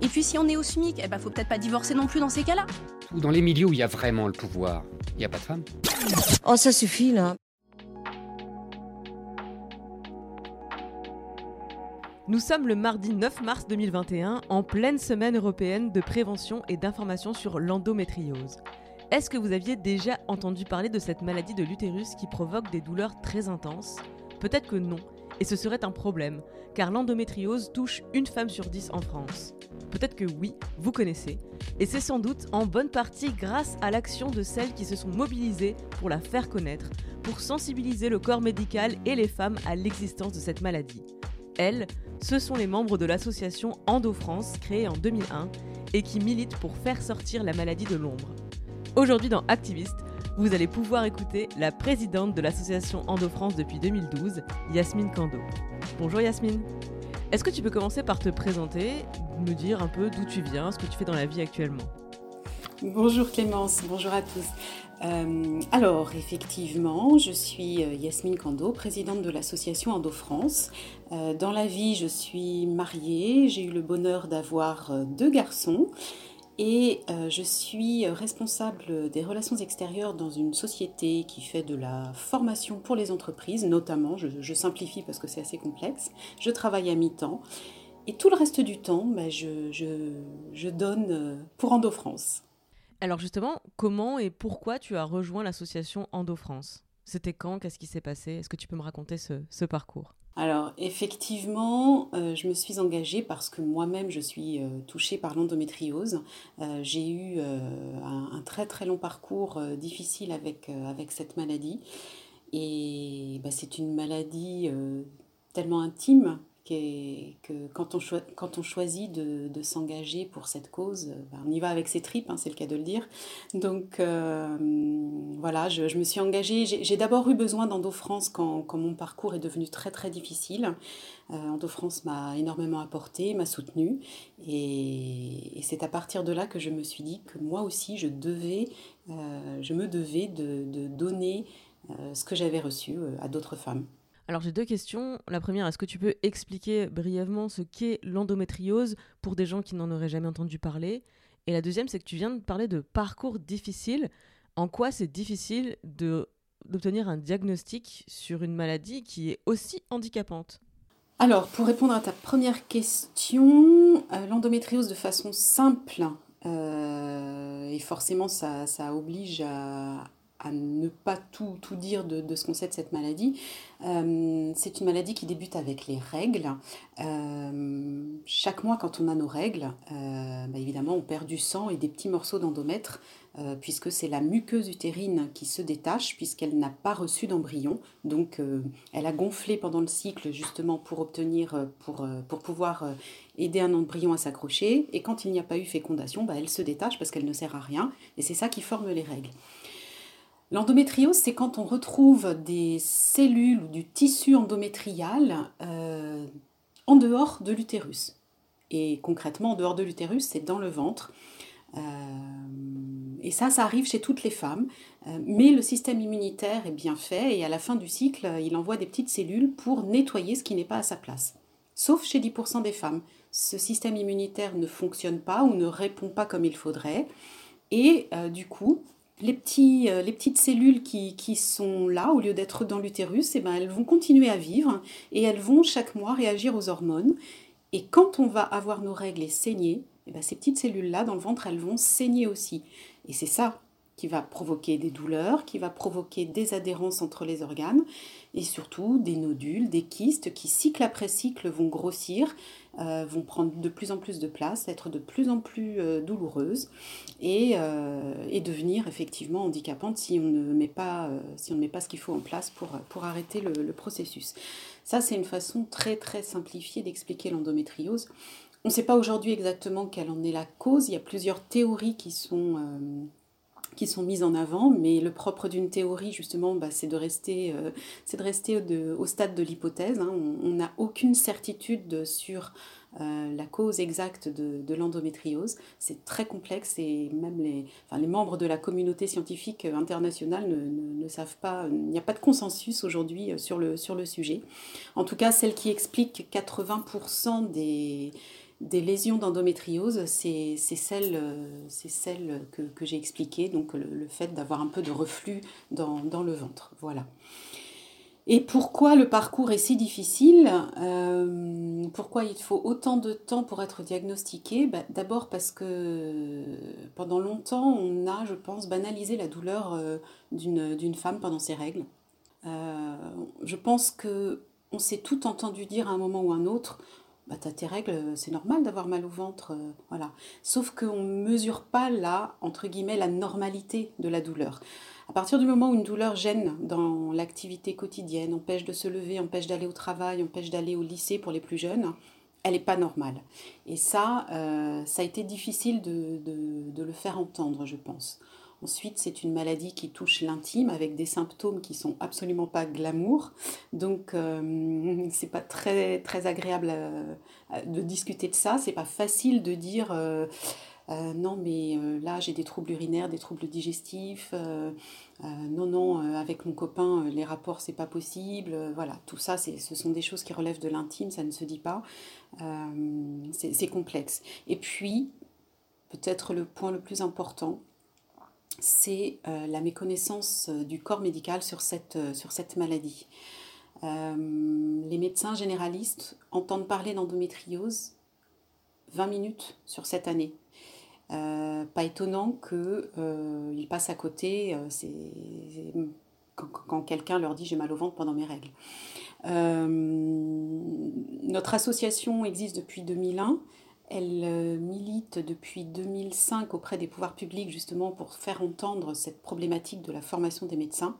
Et puis si on est au SMIC, eh ben faut peut-être pas divorcer non plus dans ces cas-là. Dans les milieux où il y a vraiment le pouvoir, il n'y a pas de femmes. Oh, ça suffit là. Nous sommes le mardi 9 mars 2021, en pleine semaine européenne de prévention et d'information sur l'endométriose. Est-ce que vous aviez déjà entendu parler de cette maladie de l'utérus qui provoque des douleurs très intenses? Peut-être que non, et ce serait un problème, car l'endométriose touche une femme sur dix en France. Peut-être que oui, vous connaissez, et c'est sans doute en bonne partie grâce à l'action de celles qui se sont mobilisées pour la faire connaître, pour sensibiliser le corps médical et les femmes à l'existence de cette maladie. Elles, ce sont les membres de l'association Endo France, créée en 2001, et qui milite pour faire sortir la maladie de l'ombre. Aujourd'hui dans Activiste, vous allez pouvoir écouter la présidente de l'association Endo France depuis 2012, Yasmine Kando. Bonjour Yasmine. Est-ce que tu peux commencer par te présenter, me dire un peu d'où tu viens, ce que tu fais dans la vie actuellement? Bonjour Clémence, bonjour à tous. Euh, alors, effectivement, je suis euh, Yasmine Kando, présidente de l'association Endo France. Euh, dans la vie, je suis mariée, j'ai eu le bonheur d'avoir deux garçons et je suis responsable des relations extérieures dans une société qui fait de la formation pour les entreprises, notamment, je, simplifie parce que c'est assez complexe. Je travaille à mi-temps et tout le reste du temps, bah, je, je, donne pour Endo France. Alors justement, comment et pourquoi tu as rejoint l'association Endo France? C'était quand? Qu'est-ce qui s'est passé? Est-ce que tu peux me raconter ce, parcours? Alors effectivement, euh, je me suis engagée parce que moi-même je suis euh, touchée par l'endométriose. Euh, j'ai eu un, très très long parcours difficile avec, cette maladie. Et bah, c'est une maladie tellement intime que quand on, quand on choisit de, s'engager pour cette cause, ben, on y va avec ses tripes, hein, c'est le cas de le dire. Donc euh, voilà, je, me suis engagée. J'ai d'abord eu besoin d'Endo-France quand, quand, mon parcours est devenu très très difficile. Euh, Endo-France m'a énormément apporté, m'a soutenue. Et, c'est à partir de là que je me suis dit que moi aussi, je, devais, euh, je me devais de, de donner ce que j'avais reçu à d'autres femmes. Alors j'ai deux questions. La première, est-ce que tu peux expliquer brièvement ce qu'est l'endométriose pour des gens qui n'en auraient jamais entendu parler? Et la deuxième, c'est que tu viens de parler de parcours difficile. En quoi c'est difficile d'obtenir un diagnostic sur une maladie qui est aussi handicapante? Alors, pour répondre à ta première question, euh, l'endométriose de façon simple, euh, et forcément ça, ça oblige à, à ne pas tout, tout dire de, de ce qu'on sait de cette maladie. Euh, c'est une maladie qui débute avec les règles. Euh, chaque mois, quand on a nos règles, euh, bah, évidemment, on perd du sang et des petits morceaux d'endomètre, puisque c'est la muqueuse utérine qui se détache, puisqu'elle n'a pas reçu d'embryon. Donc, elle a gonflé pendant le cycle, justement, pour obtenir, pour, pour pouvoir aider un embryon à s'accrocher. Et quand il n'y a pas eu fécondation, bah, elle se détache parce qu'elle ne sert à rien. Et c'est ça qui forme les règles. L'endométriose, c'est quand on retrouve des cellules ou du tissu endométrial euh, en dehors de l'utérus. Et concrètement, en dehors de l'utérus, c'est dans le ventre. Euh, et ça, ça arrive chez toutes les femmes. Euh, mais le système immunitaire est bien fait et à la fin du cycle, il envoie des petites cellules pour nettoyer ce qui n'est pas à sa place. Sauf chez 10% des femmes. Ce système immunitaire ne fonctionne pas ou ne répond pas comme il faudrait. Et du coup, euh, les petites cellules qui, qui, sont là, au lieu d'être dans l'utérus, eh ben, elles vont continuer à vivre et elles vont chaque mois réagir aux hormones. Et quand on va avoir nos règles et saigner, eh ben, ces petites cellules-là dans le ventre, elles vont saigner aussi. Et c'est ça qui va provoquer des douleurs, qui va provoquer des adhérences entre les organes et surtout des nodules, des kystes qui cycle après cycle vont grossir, euh, vont prendre de plus en plus de place, être de plus en plus euh, douloureuses et, euh, et, devenir effectivement handicapantes si on ne met pas, si on ne met pas ce qu'il faut en place pour, pour arrêter le, le processus. Ça, c'est une façon très très simplifiée d'expliquer l'endométriose. On ne sait pas aujourd'hui exactement quelle en est la cause. Il y a plusieurs théories qui sont qui sont mises en avant, mais le propre d'une théorie, justement, bah, c'est de rester, euh, c'est de rester au stade de l'hypothèse. Hein. On n'a aucune certitude sur euh, la cause exacte de, l'endométriose. C'est très complexe et même les, enfin, les membres de la communauté scientifique internationale ne, ne, savent pas, il n'y a pas de consensus aujourd'hui euh, sur le, sur le sujet. En tout cas, celle qui explique 80% des des lésions d'endométriose, c'est celle, euh, que, j'ai expliquées, donc le, fait d'avoir un peu de reflux dans, le ventre. Voilà. Et pourquoi le parcours est si difficile euh, Pourquoi il faut autant de temps pour être diagnostiqué? Bah, D'abord parce que pendant longtemps, on a, je pense, banalisé la douleur euh, d'une femme pendant ses règles. je pense que on s'est tout entendu dire à un moment ou à un autre bah, tes règles, c'est normal d'avoir mal au ventre, euh, voilà. Sauf qu'on ne mesure pas là, entre guillemets, la normalité de la douleur. À partir du moment où une douleur gêne dans l'activité quotidienne, empêche de se lever, empêche d'aller au travail, empêche d'aller au lycée pour les plus jeunes, elle n'est pas normale. Et ça, euh, ça a été difficile de, le faire entendre, je pense. Ensuite, c'est une maladie qui touche l'intime avec des symptômes qui sont absolument pas glamour. Donc, euh, c'est pas très, très agréable euh, de discuter de ça. C'est pas facile de dire euh, non, mais là j'ai des troubles urinaires, des troubles digestifs. non, non, avec mon copain, les rapports c'est pas possible. voilà, tout ça, ce sont des choses qui relèvent de l'intime, ça ne se dit pas. c'est complexe. Et puis, peut-être le point le plus important, c'est euh, la méconnaissance euh, du corps médical sur cette, euh, maladie. les médecins généralistes entendent parler d'endométriose 20 minutes sur cette année. pas étonnant qu'ils passent à côté quand, quand quelqu'un leur dit j'ai mal au ventre pendant mes règles. notre association existe depuis 2001. Elle euh, milite depuis 2005 auprès des pouvoirs publics justement pour faire entendre cette problématique de la formation des médecins.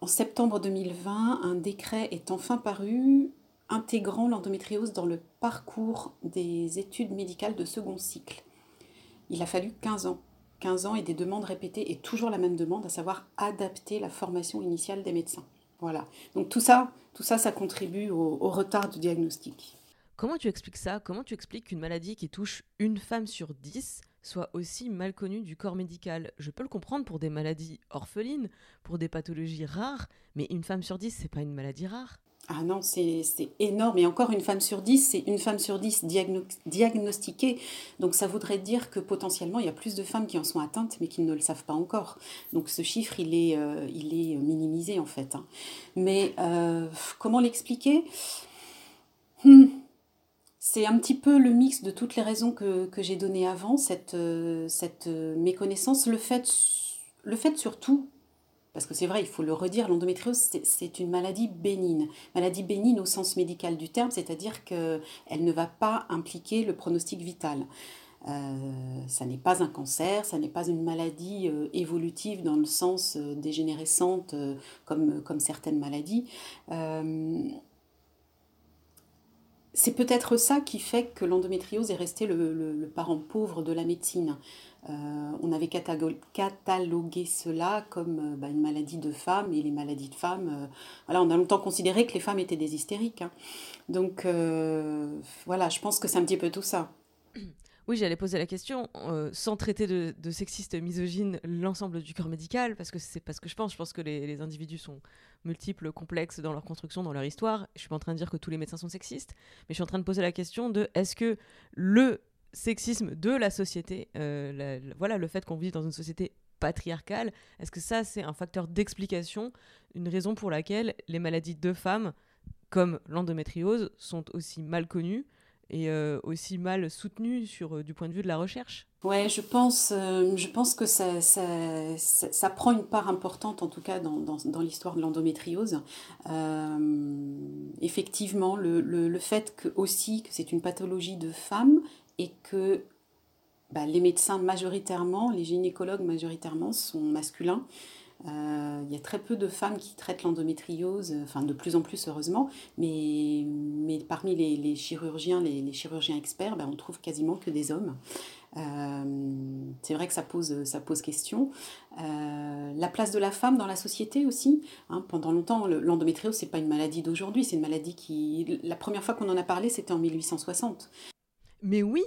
En septembre 2020, un décret est enfin paru intégrant l'endométriose dans le parcours des études médicales de second cycle. Il a fallu 15 ans. 15 ans et des demandes répétées et toujours la même demande, à savoir adapter la formation initiale des médecins. Voilà. Donc tout ça, tout ça, contribue au, au retard du diagnostic. Comment tu expliques ça? Comment tu expliques qu'une maladie qui touche une femme sur dix soit aussi mal connue du corps médical? Je peux le comprendre pour des maladies orphelines, pour des pathologies rares, mais une femme sur dix, c'est pas une maladie rare? Ah non, c'est énorme. Et encore, une femme sur dix, c'est une femme sur dix diagnostiquée. Donc ça voudrait dire que potentiellement, il y a plus de femmes qui en sont atteintes, mais qui ne le savent pas encore. Donc ce chiffre, il est, euh, il est minimisé en fait. Hein. Mais euh, comment l'expliquer? Hmm c'est un petit peu le mix de toutes les raisons que, j'ai données avant, cette, euh, euh, méconnaissance, le fait, surtout, parce que c'est vrai, il faut le redire, l'endométriose, c'est une maladie bénigne. Maladie bénigne au sens médical du terme, c'est-à-dire qu'elle ne va pas impliquer le pronostic vital. Euh, ça n'est pas un cancer, ça n'est pas une maladie évolutive dans le sens dégénérescente comme certaines maladies c'est peut-être ça qui fait que l'endométriose est resté le, parent pauvre de la médecine. Euh, on avait catalogué cela comme euh, bah, une maladie de femme et les maladies de femmes. Euh, on a longtemps considéré que les femmes étaient des hystériques. Hein. Donc voilà, je pense que c'est un petit peu tout ça. Oui, j'allais poser la question, sans traiter de, sexiste misogyne l'ensemble du corps médical, parce que c'est pas ce que je pense. Je pense que les individus sont multiples, complexes dans leur construction, dans leur histoire. Je suis pas en train de dire que tous les médecins sont sexistes, mais je suis en train de poser la question de est-ce que le sexisme de la société, euh, voilà, le fait qu'on vit dans une société patriarcale, est-ce que ça c'est un facteur d'explication, une raison pour laquelle les maladies de femmes, comme l'endométriose, sont aussi mal connues est aussi mal soutenue sur, du point de vue de la recherche Ouais, je pense, je pense que ça, ça, prend une part importante, en tout cas, dans, l'histoire de l'endométriose. effectivement, le, fait que, aussi que c'est une pathologie de femme et que bah, les médecins majoritairement, les gynécologues majoritairement sont masculins. Euh, il y a très peu de femmes qui traitent l'endométriose, enfin de plus en plus heureusement, mais, mais parmi les, chirurgiens, les, chirurgiens experts, bah, on trouve quasiment que des hommes. Euh, c'est vrai que ça pose, ça pose question. Euh, la place de la femme dans la société aussi. Hein, pendant longtemps, l'endométriose, c'est pas une maladie d'aujourd'hui, c'est une maladie qui... La première fois qu'on en a parlé, c'était en 1860. Mais oui,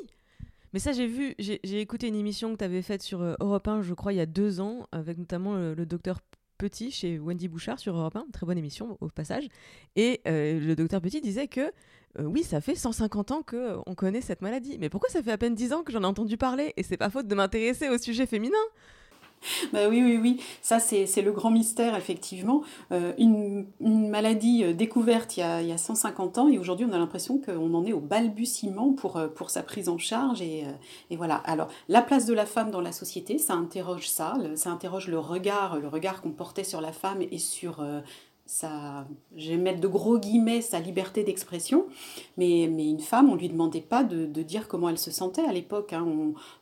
mais ça, j'ai vu, j'ai écouté une émission que tu avais faite sur euh, Europe 1, je crois, il y a deux ans, avec notamment le, docteur Petit chez Wendy Bouchard sur Europe 1, très bonne émission au passage. Et euh, le docteur Petit disait que euh, oui, ça fait 150 ans qu'on connaît cette maladie. Mais pourquoi ça fait à peine 10 ans que j'en ai entendu parler? Et c'est pas faute de m'intéresser au sujet féminin. Bah oui, oui, oui, ça c'est le grand mystère, effectivement. Euh, une, une, maladie euh, découverte il y, a, il y a 150 ans et aujourd'hui on a l'impression qu'on en est au balbutiement pour, euh, pour sa prise en charge. Et, et, voilà. Alors, la place de la femme dans la société, ça interroge ça, ça interroge le regard, le regard qu'on portait sur la femme et sur sa, je vais mettre de gros guillemets, sa liberté d'expression. Mais, mais une femme, on lui demandait pas de, de dire comment elle se sentait à l'époque. Hein.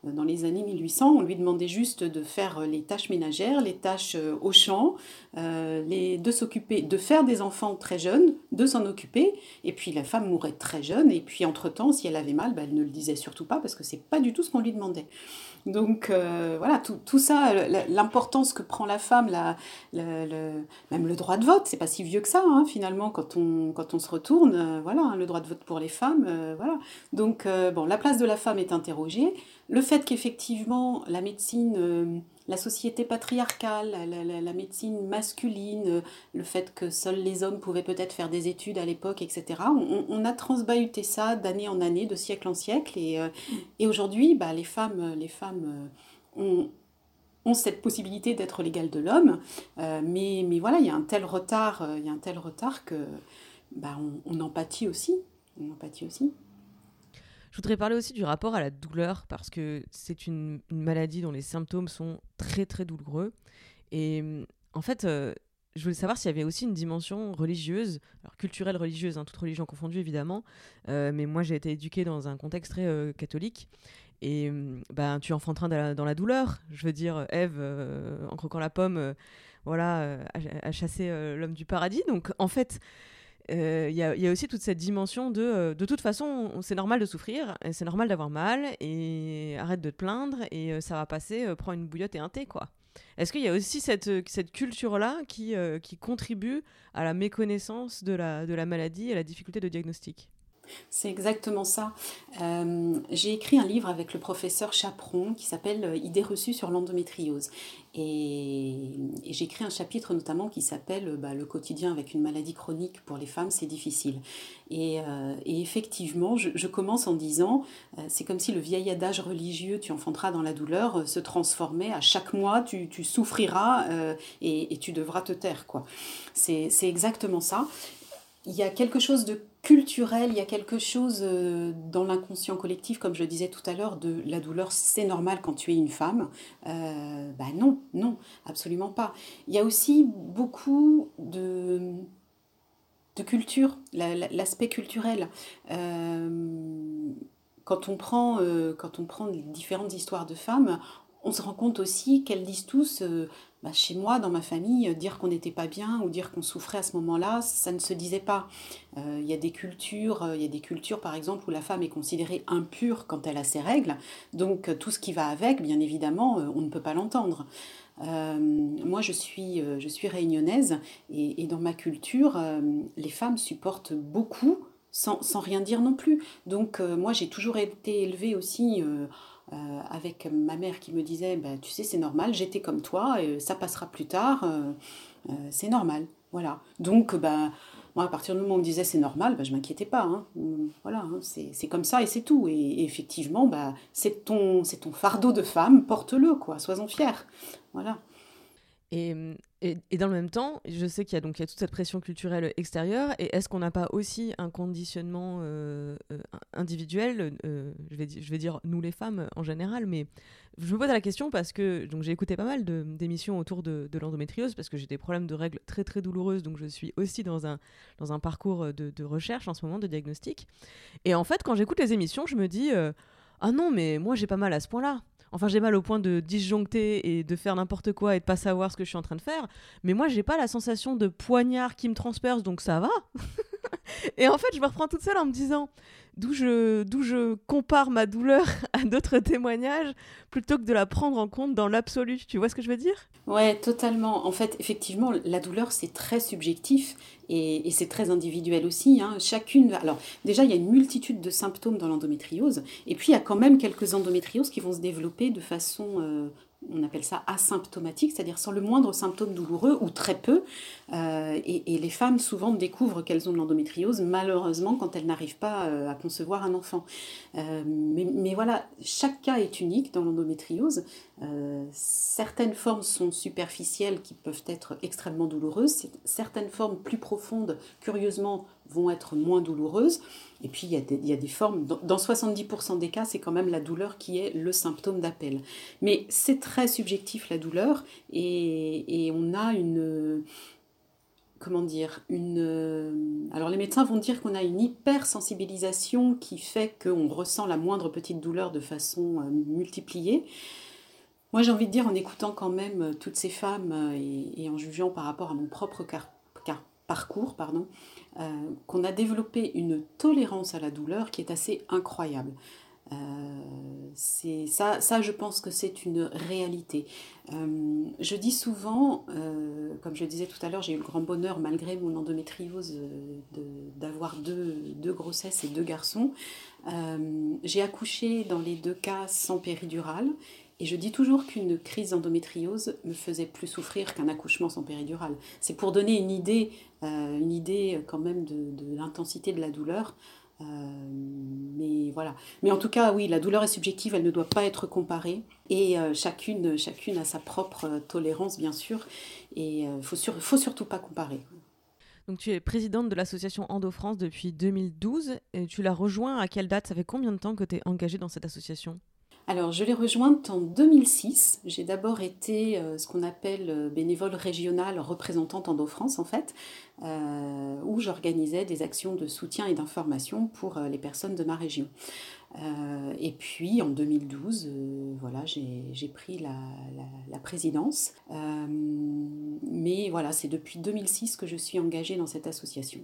Dans les années 1800, on lui demandait juste de faire les tâches ménagères, les tâches euh, au champ, euh, les, de s'occuper, de faire des enfants très jeunes, de s'en occuper. Et puis la femme mourait très jeune. Et puis entre-temps, si elle avait mal, bah, elle ne le disait surtout pas parce que c'est pas du tout ce qu'on lui demandait. Donc euh, voilà, tout, tout ça, l'importance que prend la femme, le, même le droit de vote, c'est pas si vieux que ça hein, finalement quand on, quand on se retourne, euh, voilà, hein, le droit de vote pour les femmes, euh, voilà. Donc bon, la place de la femme est interrogée. Le fait qu'effectivement la médecine la société patriarcale, la, médecine masculine, le fait que seuls les hommes pouvaient peut-être faire des études à l'époque, etc. On, a transbahuté ça d'année en année, de siècle en siècle, et, euh, et aujourd'hui, bah, les femmes, les femmes euh, ont, ont cette possibilité d'être l'égal de l'homme, euh, mais, mais voilà, il y a un tel retard, il y a un tel retard que bah, on, on aussi. On en pâtit aussi. Je voudrais parler aussi du rapport à la douleur parce que c'est une, maladie dont les symptômes sont très très douloureux. Et en fait, euh, je voulais savoir s'il y avait aussi une dimension religieuse, alors culturelle religieuse, hein, toute religion confondue évidemment. Euh, mais moi j'ai été éduquée dans un contexte très euh, catholique. Et ben, tu enfanteras dans la, douleur. Je veux dire, Ève, en croquant la pomme, voilà, a, a chassé l'homme du paradis. Donc en fait, euh, il y, a aussi toute cette dimension de euh, de toute façon c'est normal de souffrir c'est normal d'avoir mal et arrête de te plaindre et euh, ça va passer prends une bouillotte et un thé quoi. Est-ce qu'il y a aussi cette, cette culture là qui, qui contribue à la méconnaissance de la, de la maladie et à la difficulté de diagnostic? C'est exactement ça. Euh, j'ai écrit un livre avec le professeur Chaperon qui s'appelle euh, Idées reçues sur l'endométriose. Et, j'ai écrit un chapitre notamment qui s'appelle bah, Le quotidien avec une maladie chronique pour les femmes, c'est difficile. Et, euh, effectivement, je, commence en disant c'est comme si le vieil adage religieux tu enfanteras dans la douleur se transformait à chaque mois, tu, tu souffriras et, et, tu devras te taire. quoi. C'est exactement ça. Il y a quelque chose de culturel, il y a quelque chose euh, dans l'inconscient collectif, comme je disais tout à l'heure, de la douleur, c'est normal quand tu es une femme. Euh, bah non, non, absolument pas. Il y a aussi beaucoup de, culture, l'aspect culturel. Euh, quand on, prend, quand on prend les différentes histoires de femmes, on se rend compte aussi qu'elles disent tous, euh, bah, chez moi, dans ma famille, euh, dire qu'on n'était pas bien ou dire qu'on souffrait à ce moment-là, ça ne se disait pas. Euh, il y a des cultures, il y a des cultures par exemple où la femme est considérée impure quand elle a ses règles, donc tout ce qui va avec, bien évidemment, on ne peut pas l'entendre. moi, je suis, je suis réunionnaise et, et dans ma culture, les femmes supportent beaucoup sans, sans, rien dire non plus. Donc, moi, j'ai toujours été élevée aussi euh, avec ma mère qui me disait bah, Tu sais, c'est normal, j'étais comme toi, et ça passera plus tard, euh, euh, c'est normal. Voilà. Donc, bah, moi, à partir du moment où on me disait c'est normal, bah, je m'inquiétais pas. Hein. Voilà, hein, c'est comme ça et c'est tout. Et, effectivement, bah, c'est ton, ton fardeau de femme, porte-le, quoi. Sois-en fier. Voilà. Et, et, dans le même temps, je sais qu'il y, a donc, toute cette pression culturelle extérieure. Et est-ce qu'on n'a pas aussi un conditionnement euh, euh, individuel euh, je, vais, dire nous les femmes en général, mais je me pose la question parce que j'ai écouté pas mal d'émissions autour de, l'endométriose parce que j'ai des problèmes de règles très très douloureuses. Donc je suis aussi dans un, dans un parcours de recherche en ce moment, de diagnostic. Et en fait, quand j'écoute les émissions, je me dis ah non, mais moi j'ai pas mal à ce point-là. Enfin, j'ai mal au point de disjoncter et de faire n'importe quoi et de pas savoir ce que je suis en train de faire. Mais moi, j'ai pas la sensation de poignard qui me transperce, donc ça va. et en fait, je me reprends toute seule en me disant d'où je, d'où je compare ma douleur à d'autres témoignages plutôt que de la prendre en compte dans l'absolu. Tu vois ce que je veux dire? Ouais, totalement. En fait, effectivement, la douleur, c'est très subjectif et, c'est très individuel aussi. Hein. Chacune. Alors, déjà, il y a une multitude de symptômes dans l'endométriose, et puis il y a quand même quelques endométrioses qui vont se développer de façon euh, on appelle ça asymptomatique, c'est-à-dire sans le moindre symptôme douloureux ou très peu. Euh, et, les femmes souvent découvrent qu'elles ont de l'endométriose, malheureusement, quand elles n'arrivent pas euh, à concevoir un enfant. Euh, mais, voilà, chaque cas est unique dans l'endométriose. certaines formes sont superficielles qui peuvent être extrêmement douloureuses. Certaines formes plus profondes, curieusement, vont être moins douloureuses. Et puis, il y a des, il y a des formes, dans, 70% des cas, c'est quand même la douleur qui est le symptôme d'appel. Mais c'est très subjectif, la douleur, et, et on a une comment dire, une... Alors les médecins vont dire qu'on a une hypersensibilisation qui fait qu'on ressent la moindre petite douleur de façon euh, multipliée. Moi j'ai envie de dire en écoutant quand même euh, toutes ces femmes euh, et, en jugeant par rapport à mon propre car, parcours, pardon, euh, qu'on a développé une tolérance à la douleur qui est assez incroyable. Euh, ça, je pense que c'est une réalité. Euh, je dis souvent, comme je disais tout à l'heure, j'ai eu le grand bonheur, malgré mon endométriose, d'avoir deux, deux, grossesses et deux garçons. j'ai accouché dans les deux cas sans péridurale. Et je dis toujours qu'une crise d'endométriose me faisait plus souffrir qu'un accouchement sans péridurale. C'est pour donner une idée, une idée quand même de, l'intensité de la douleur. Euh, mais voilà. Mais en tout cas, oui, la douleur est subjective, elle ne doit pas être comparée. Et euh, chacune, chacune a sa propre tolérance, bien sûr. Et il ne faut, faut surtout pas comparer. Donc tu es présidente de l'association Endo France depuis 2012 et tu l'as rejoint à quelle date? Ça fait combien de temps que tu es engagée dans cette association? Alors, je l'ai rejointe en 2006. J'ai d'abord été euh, ce qu'on appelle euh, bénévole régionale représentante Endo-France, en fait, euh, où j'organisais des actions de soutien et d'information pour les personnes de ma région. et puis, en 2012, voilà, j'ai pris la, la présidence. mais voilà, c'est depuis 2006 que je suis engagée dans cette association.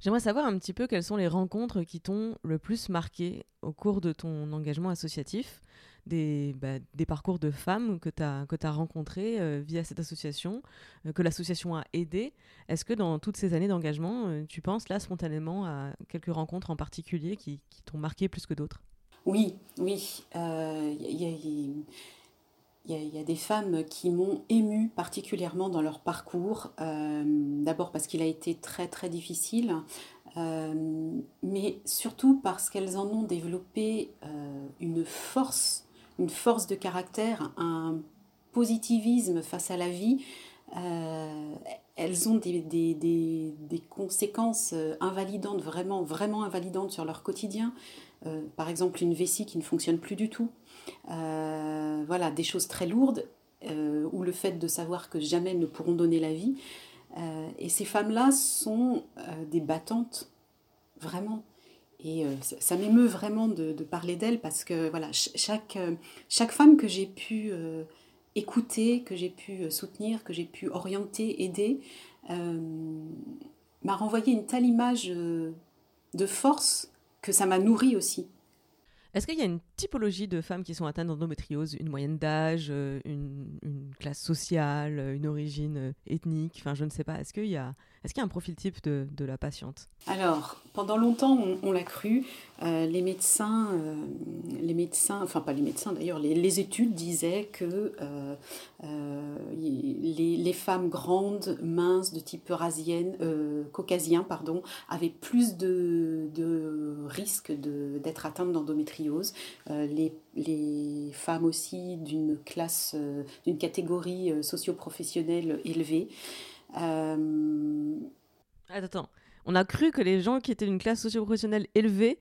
J'aimerais savoir un petit peu quelles sont les rencontres qui t'ont le plus marqué au cours de ton engagement associatif, des, bah, des parcours de femmes que tu as, que as rencontrées euh, via cette association, euh, que l'association a aidé. Est-ce que dans toutes ces années d'engagement, euh, tu penses là spontanément à quelques rencontres en particulier qui, qui t'ont marqué plus que d'autres? Oui, oui. Il il y, a, des femmes qui m'ont émue particulièrement dans leur parcours. Euh, d'abord parce qu'il a été très très difficile, euh, mais surtout parce qu'elles en ont développé euh, une force, une force de caractère, un positivisme face à la vie. elles ont des, des, des, conséquences invalidantes, vraiment, vraiment invalidantes sur leur quotidien. par exemple, une vessie qui ne fonctionne plus du tout. Euh, voilà, des choses très lourdes, euh, ou le fait de savoir que jamais ne pourront donner la vie. Euh, et ces femmes-là sont des battantes, vraiment. Et ça m'émeut vraiment de, parler d'elles parce que voilà, chaque, chaque femme que j'ai pu écouter, que j'ai pu soutenir, que j'ai pu orienter, aider, m'a renvoyé une telle image de force que ça m'a nourri aussi. Est-ce qu'il y a une typologie de femmes qui sont atteintes d'endométriose Une moyenne d'âge, euh, une, classe sociale, euh, une origine euh, ethnique Enfin, je ne sais pas. Est-ce qu'il y a, Est-ce qu'il y a un profil type de, de la patiente? Alors, pendant longtemps, on, l'a cru. Les médecins, les médecins, enfin pas les médecins d'ailleurs, les, études disaient que les, les, femmes grandes, minces, de type eurasienne, caucasien, pardon, avaient plus de, de risques d'être atteintes d'endométriose. Les, les femmes aussi d'une classe, d'une catégorie socio-professionnelle élevée. Euh... Attends, on a cru que les gens qui étaient d'une classe socio-professionnelle élevée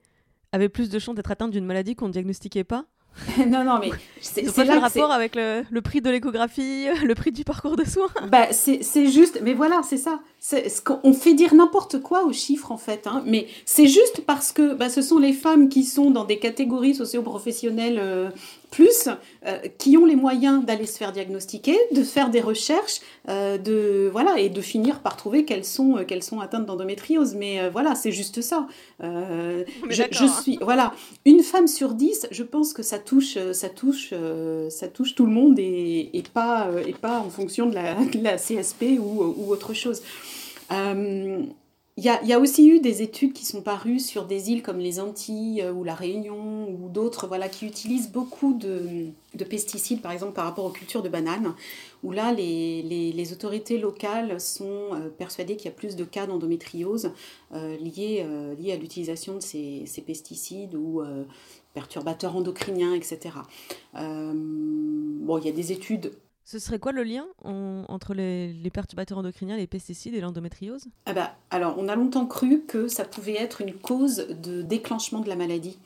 avaient plus de chances d'être atteints d'une maladie qu'on ne diagnostiquait pas? non, non, mais c'est là le rapport avec le, le, prix de l'échographie, le prix du parcours de soins? Bah, c'est juste, mais voilà, c'est ça. Ce on fait dire n'importe quoi aux chiffres en fait, hein, mais c'est juste parce que bah, ce sont les femmes qui sont dans des catégories socio-professionnelles euh, plus, euh, qui ont les moyens d'aller se faire diagnostiquer, de faire des recherches, euh, de voilà et de finir par trouver qu'elles sont euh, qu'elles sont atteintes d'endométriose. Mais voilà, c'est juste ça. je, je, hein. suis voilà une femme sur dix. Je pense que ça touche ça touche ça touche tout le monde et, et pas et pas en fonction de la, de la CSP ou, ou autre chose. Il y, a, aussi eu des études qui sont parues sur des îles comme les Antilles euh, ou la Réunion ou d'autres voilà, qui utilisent beaucoup de, pesticides, par exemple par rapport aux cultures de bananes, où là les, autorités locales sont euh, persuadées qu'il y a plus de cas d'endométriose euh, liés, à l'utilisation de ces, pesticides ou perturbateurs endocriniens, etc. bon, il y a des études ce serait quoi le lien entre les, perturbateurs endocriniens, les pesticides et l'endométriose? Ah bah, Alors, on a longtemps cru que ça pouvait être une cause de déclenchement de la maladie.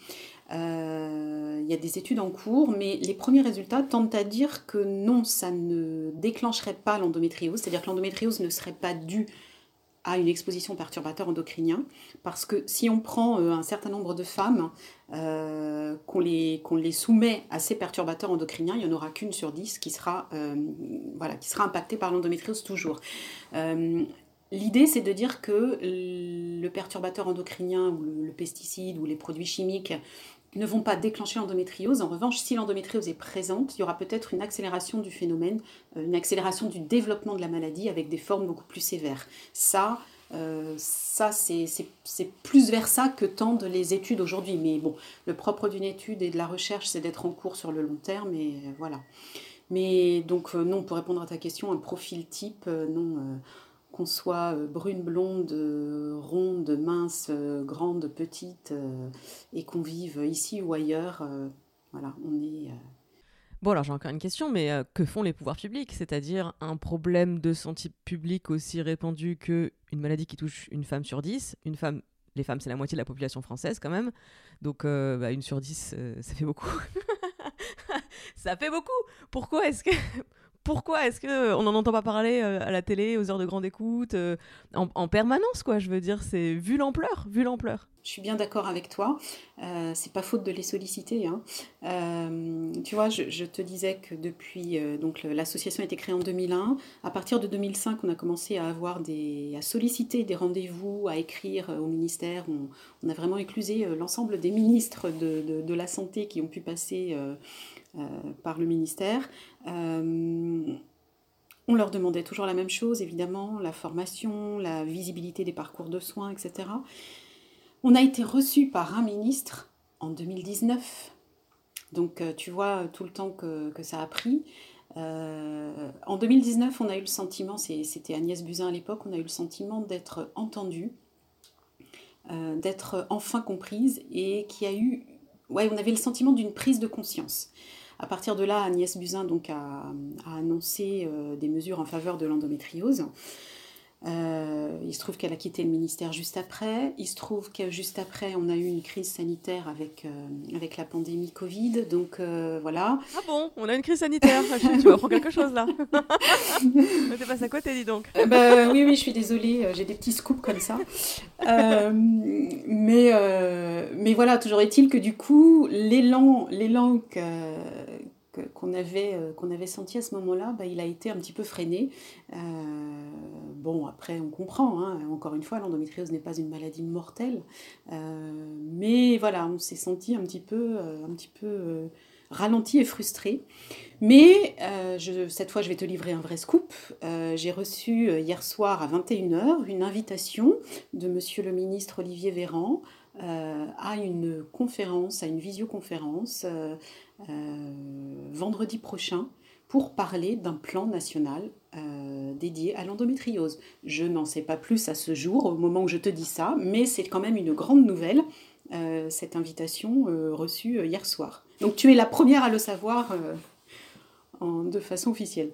Euh, il y a des études en cours, mais les premiers résultats tendent à dire que non, ça ne déclencherait pas l'endométriose, c'est-à-dire que l'endométriose ne serait pas due à une exposition perturbateur endocrinien, parce que si on prend euh, un certain nombre de femmes, euh, qu'on les, les soumet à ces perturbateurs endocriniens, il n'y en aura qu'une sur dix qui sera, euh, voilà, qui sera impactée par l'endométriose toujours. L'idée, c'est de dire que le perturbateur endocrinien ou le, pesticide ou les produits chimiques ne vont pas déclencher l'endométriose. En revanche, si l'endométriose est présente, il y aura peut-être une accélération du phénomène, euh, une accélération du développement de la maladie avec des formes beaucoup plus sévères. Ça, euh, ça c'est plus vers ça que tendent les études aujourd'hui. Mais bon, le propre d'une étude et de la recherche, c'est d'être en cours sur le long terme, et euh, voilà. Mais donc, non, pour répondre à ta question, un profil type, non qu'on soit euh, brune, blonde, euh, ronde, mince, euh, grande, petite, et qu'on vive ici ou ailleurs, voilà, on est... Bon, alors j'ai encore une question, mais que font les pouvoirs publics? C'est-à-dire un problème de santé publique aussi répandu qu'une maladie qui touche une femme sur dix? Une femme, les femmes, c'est la moitié de la population française quand même. Donc, bah, une sur dix, ça fait beaucoup. ça fait beaucoup Pourquoi est-ce que pourquoi est-ce qu'on n'en entend pas parler euh, à la télé, aux heures de grande écoute, euh, en, permanence, quoi Je veux dire, c'est vu l'ampleur, vu l'ampleur. Je suis bien d'accord avec toi. Euh, c'est pas faute de les solliciter. Hein. tu vois, je, te disais que depuis, donc l'association a été créée en 2001. À partir de 2005, on a commencé à avoir des, à solliciter des rendez-vous, à écrire au ministère. On, a vraiment éclusé l'ensemble des ministres de, de, la santé qui ont pu passer euh, par le ministère. Euh, on leur demandait toujours la même chose, évidemment, la formation, la visibilité des parcours de soins, etc. On a été reçu par un ministre en 2019. Donc euh, tu vois tout le temps que, ça a pris. en 2019, on a eu le sentiment, c'était Agnès Buzyn à l'époque, on a eu le sentiment d'être entendu, d'être enfin comprise et qui a eu, ouais, on avait le sentiment d'une prise de conscience. À partir de là, Agnès Buzyn donc, a, annoncé euh, des mesures en faveur de l'endométriose. Euh, il se trouve qu'elle a quitté le ministère juste après. Il se trouve que juste après, on a eu une crise sanitaire avec, euh, avec la pandémie Covid. Donc voilà. Ah bon On a une crise sanitaire Tu m'apprends quelque chose là T'es passé à côté, dis donc bah, Oui, oui, je suis désolée. J'ai des petits scoops comme ça. mais, mais voilà, toujours est-il que du coup, l'élan qu'on avait, qu'on avait senti à ce moment-là, bah, il a été un petit peu freiné. Bon, après, on comprend, hein. encore une fois, l'endométriose n'est pas une maladie mortelle, euh, mais voilà, on s'est senti un petit peu, euh, un petit peu euh, ralenti et frustré. Mais cette fois, je vais te livrer un vrai scoop. J'ai reçu hier soir à 21h une invitation de Monsieur le ministre Olivier Véran à une conférence, à une visioconférence vendredi prochain pour parler d'un plan national euh, dédié à l'endométriose. Je n'en sais pas plus à ce jour, au moment où je te dis ça, mais c'est quand même une grande nouvelle, euh, cette invitation euh, reçue hier soir. Donc tu es la première à le savoir de façon officielle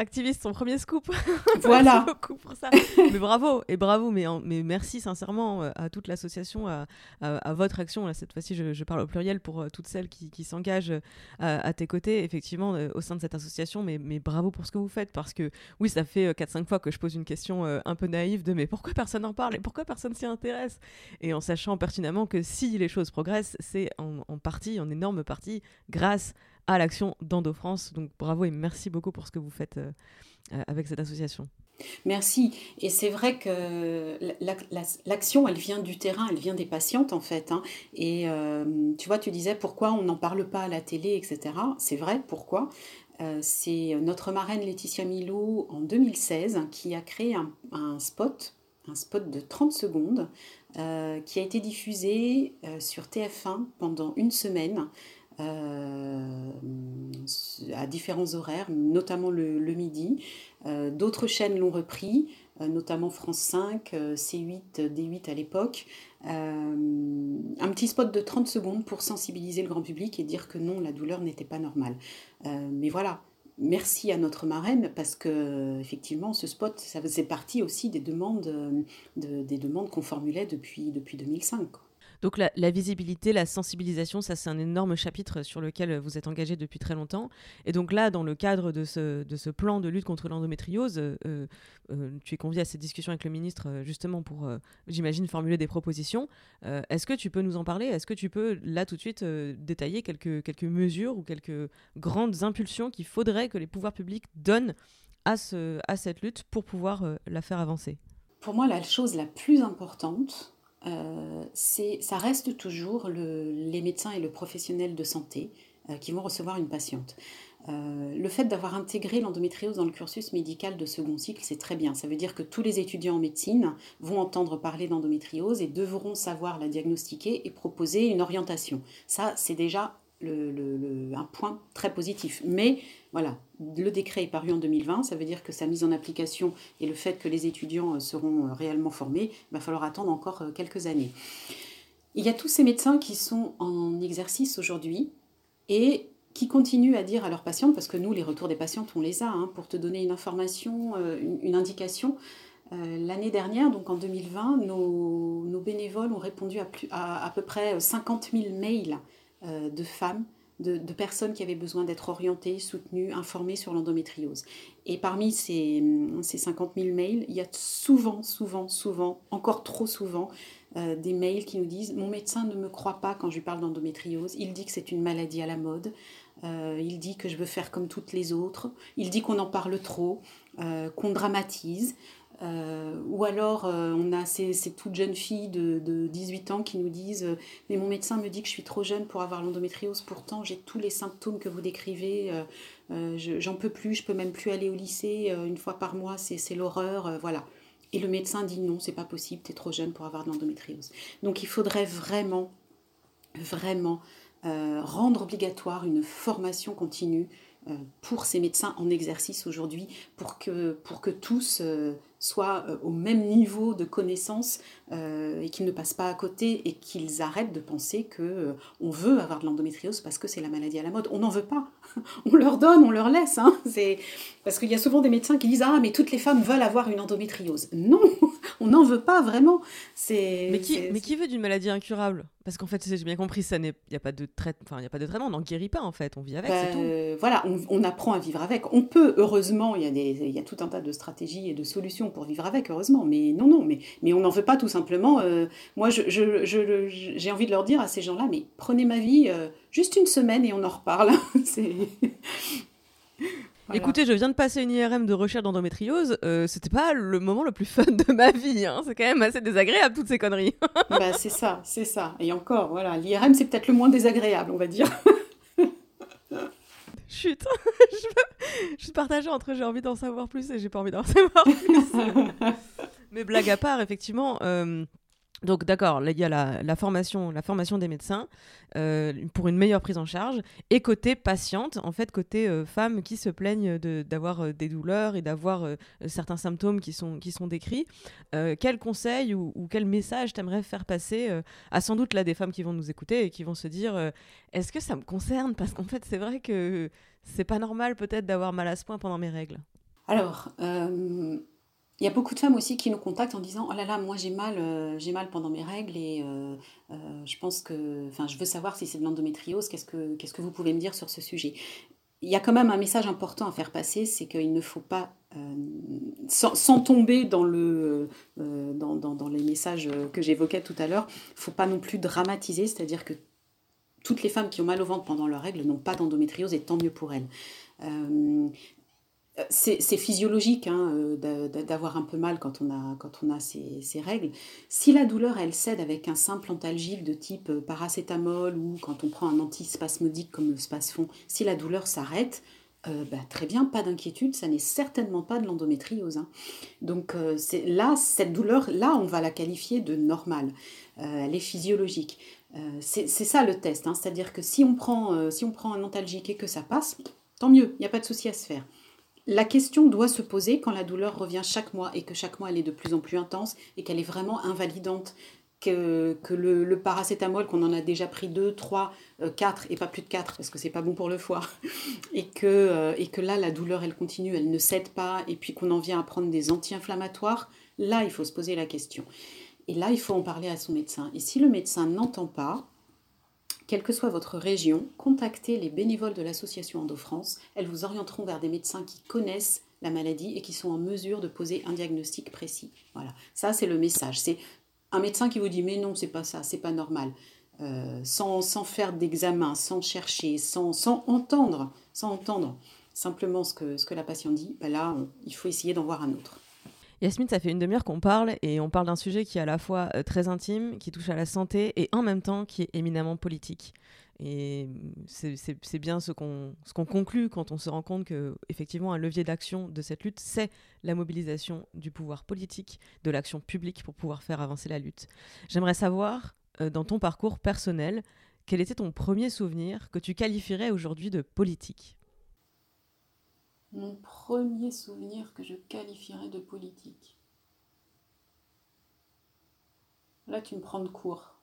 activiste, son premier scoop. Voilà. merci beaucoup pour ça. mais bravo, et bravo, mais, mais merci sincèrement euh, à toute l'association, à, à, votre action. Là, cette fois-ci, je, parle au pluriel pour euh, toutes celles qui, qui s'engagent euh, à, tes côtés, effectivement, au sein de cette association. Mais, mais bravo pour ce que vous faites, parce que oui, ça fait 4-5 fois que je pose une question un peu naïve de mais pourquoi personne n'en parle et pourquoi personne s'y intéresse? Et en sachant pertinemment que si les choses progressent, c'est en, en partie, en énorme partie, grâce à l'action d'Endo France. Donc bravo et merci beaucoup pour ce que vous faites euh, euh, avec cette association. Merci. Et c'est vrai que l'action, elle vient du terrain, elle vient des patientes en fait. Hein. Et euh, tu vois, tu disais pourquoi on n'en parle pas à la télé, etc. C'est vrai, pourquoi? C'est notre marraine Laetitia Milou en 2016 qui a créé un, un spot, un spot de 30 secondes, qui a été diffusé sur TF1 pendant une semaine. Euh, à différents horaires, notamment le, midi. Euh, d'autres chaînes l'ont repris, euh, notamment France 5, C8, D8 à l'époque. un petit spot de 30 secondes pour sensibiliser le grand public et dire que non, la douleur n'était pas normale. mais voilà, merci à notre marraine parce que effectivement ce spot ça faisait partie aussi des demandes des demandes qu'on formulait depuis depuis 2005 donc la, visibilité, la sensibilisation, ça c'est un énorme chapitre sur lequel vous êtes engagé depuis très longtemps. Et donc là, dans le cadre de ce, plan de lutte contre l'endométriose, euh, euh, tu es convié à cette discussion avec le ministre euh, justement pour, j'imagine, formuler des propositions. Est-ce que tu peux nous en parler? Est-ce que tu peux là tout de suite détailler quelques, mesures ou quelques grandes impulsions qu'il faudrait que les pouvoirs publics donnent à cette lutte pour pouvoir la faire avancer? Pour moi, la chose la plus importante, euh, ça reste toujours les médecins et le professionnel de santé euh, qui vont recevoir une patiente. Euh, le fait d'avoir intégré l'endométriose dans le cursus médical de second cycle, c'est très bien. Ça veut dire que tous les étudiants en médecine vont entendre parler d'endométriose et devront savoir la diagnostiquer et proposer une orientation. Ça, c'est déjà un point très positif. Mais voilà, le décret est paru en 2020, ça veut dire que sa mise en application et le fait que les étudiants euh, seront euh, réellement formés, il va falloir attendre encore euh, quelques années. Il y a tous ces médecins qui sont en exercice aujourd'hui et qui continuent à dire à leurs patientes, parce que nous, les retours des patientes, on les a, hein, pour te donner une information, une, indication. L'année dernière, donc en 2020, nos, bénévoles ont répondu à, à, à peu près 50 000 mails de femmes de, personnes qui avaient besoin d'être orientées, soutenues, informées sur l'endométriose. Et parmi ces, ces 50 000 mails, il y a souvent, souvent, souvent, encore trop souvent, euh, des mails qui nous disent Mon médecin ne me croit pas quand je lui parle d'endométriose, il dit que c'est une maladie à la mode, euh, il dit que je veux faire comme toutes les autres, il dit qu'on en parle trop, euh, qu'on dramatise. Euh, ou alors, euh, on a ces, toutes jeunes filles de, 18 ans qui nous disent euh, Mais mon médecin me dit que je suis trop jeune pour avoir l'endométriose, pourtant j'ai tous les symptômes que vous décrivez, j'en peux plus, je peux même plus aller au lycée, une fois par mois, c'est l'horreur, voilà. Et le médecin dit Non, c'est pas possible, tu es trop jeune pour avoir de l'endométriose. Donc il faudrait vraiment, vraiment rendre obligatoire une formation continue pour ces médecins en exercice aujourd'hui, pour que, pour que tous soient euh, au même niveau de connaissance euh, et qu'ils ne passent pas à côté et qu'ils arrêtent de penser que euh, on veut avoir de l'endométriose parce que c'est la maladie à la mode. On n'en veut pas. on leur donne, on leur laisse. Hein. C'est parce qu'il y a souvent des médecins qui disent ah mais toutes les femmes veulent avoir une endométriose. Non, on n'en veut pas vraiment. C'est mais qui mais qui veut d'une maladie incurable? Parce qu'en fait, j'ai bien compris, ça n'est il y a pas de traitement, enfin il y a pas de traitement, on n'en guérit pas en fait, on vit avec, c'est tout. Voilà, on, on, apprend à vivre avec. On peut heureusement, il y a des il y a tout un tas de stratégies et de solutions pour vivre avec, heureusement. Mais non, non, mais, mais on n'en veut pas tout simplement. Euh, moi, j'ai je, je, envie de leur dire à ces gens-là, mais prenez ma vie euh, juste une semaine et on en reparle. Écoutez, je viens de passer une IRM de recherche d'endométriose. Euh, c'était pas le moment le plus fun de ma vie. Hein. C'est quand même assez désagréable toutes ces conneries. bah, c'est ça, c'est ça. Et encore, voilà, l'IRM c'est peut-être le moins désagréable, on va dire. chut. je, suis partagée entre j'ai envie d'en savoir plus et j'ai pas envie d'en savoir plus. Mais blague à part, effectivement, euh, donc d'accord, il y a la, formation, la formation des médecins euh, pour une meilleure prise en charge et côté patiente, en fait côté euh, femmes qui se plaignent d'avoir euh, des douleurs et d'avoir certains symptômes qui sont, qui sont décrits. quel conseil ou, quel message t'aimerais faire passer à sans doute là des femmes qui vont nous écouter et qui vont se dire est-ce que ça me concerne? Parce qu'en fait c'est vrai que c'est pas normal peut-être d'avoir mal à ce point pendant mes règles. Alors il y a beaucoup de femmes aussi qui nous contactent en disant oh là là moi j'ai mal euh, j'ai mal pendant mes règles et euh, euh, je pense que enfin je veux savoir si c'est de l'endométriose qu'est-ce que qu'est-ce que vous pouvez me dire sur ce sujet? Il y a quand même un message important à faire passer c'est qu'il ne faut pas sans, tomber dans le dans, dans, les messages que j'évoquais tout à l'heure il faut pas non plus dramatiser c'est-à-dire que toutes les femmes qui ont mal au ventre pendant leurs règles n'ont pas d'endométriose et tant mieux pour elles c'est physiologique hein, euh, d'avoir un peu mal quand on a, ces, règles. Si la douleur, elle cède avec un simple antalgique de type euh, paracétamol ou quand on prend un antispasmodique comme le spasfon, si la douleur s'arrête, euh, bah, très bien, pas d'inquiétude, ça n'est certainement pas de l'endométriose. Hein. Donc là, cette douleur, là, on va la qualifier de normale. elle est physiologique. c'est ça le test, hein. c'est-à-dire que si on, prend, si on prend un antalgique et que ça passe, tant mieux, il n'y a pas de souci à se faire. La question doit se poser quand la douleur revient chaque mois et que chaque mois elle est de plus en plus intense et qu'elle est vraiment invalidante, que, le, paracétamol, qu'on en a déjà pris 2, 3, 4 et pas plus de 4 parce que c'est pas bon pour le foie, et que, euh, et que là la douleur elle continue, elle ne cède pas, et puis qu'on en vient à prendre des anti-inflammatoires, là il faut se poser la question. Et là il faut en parler à son médecin. Et si le médecin n'entend pas, quelle que soit votre région, contactez les bénévoles de l'association EndoFrance. Elles vous orienteront vers des médecins qui connaissent la maladie et qui sont en mesure de poser un diagnostic précis. Voilà, ça c'est le message. C'est un médecin qui vous dit mais non, c'est pas ça, c'est pas normal. Euh, sans, faire d'examen, sans chercher, sans, entendre, sans entendre simplement ce que, ce que la patiente dit, ben là, il faut essayer d'en voir un autre. Yasmine, ça fait une demi-heure qu'on parle et on parle d'un sujet qui est à la fois euh, très intime, qui touche à la santé et en même temps qui est éminemment politique. Et c'est bien ce qu'on conclut quand on se rend compte que effectivement un levier d'action de cette lutte, c'est la mobilisation du pouvoir politique, de l'action publique pour pouvoir faire avancer la lutte. J'aimerais savoir, euh, dans ton parcours personnel, quel était ton premier souvenir que tu qualifierais aujourd'hui de politique? Mon premier souvenir que je qualifierais de politique. Là, tu me prends de court.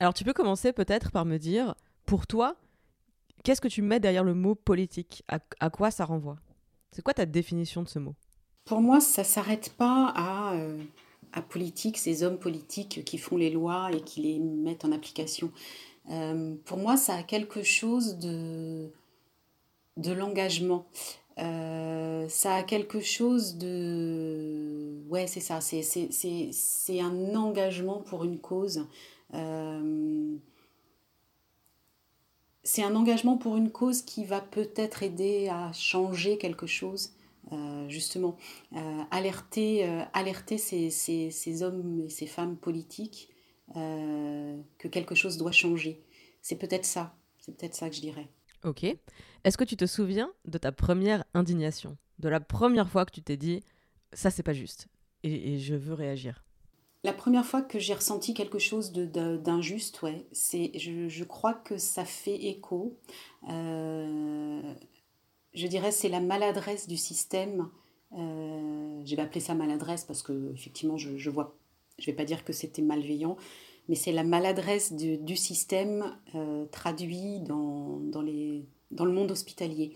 Alors, tu peux commencer peut-être par me dire, pour toi, qu'est-ce que tu mets derrière le mot politique? À, quoi ça renvoie? C'est quoi ta définition de ce mot? Pour moi, ça s'arrête pas à, euh, à politique, ces hommes politiques qui font les lois et qui les mettent en application. Euh, pour moi, ça a quelque chose de, de l'engagement. Euh, ça a quelque chose de... Ouais, c'est ça, c'est un engagement pour une cause. Euh, c'est un engagement pour une cause qui va peut-être aider à changer quelque chose, euh, justement. alerter alerter ces, ces, ces, hommes et ces femmes politiques que quelque chose doit changer. C'est peut-être ça, c'est peut-être ça que je dirais. Ok. Est-ce que tu te souviens de ta première indignation? De la première fois que tu t'es dit ça c'est pas juste et, je veux réagir? La première fois que j'ai ressenti quelque chose d'injuste, ouais, c'est, je, crois que ça fait écho. Euh, je dirais c'est la maladresse du système. Euh, je vais appeler ça maladresse parce que effectivement je, je vois, je vais pas dire que c'était malveillant, mais c'est la maladresse du, système euh, traduit dans, dans, les, le monde hospitalier.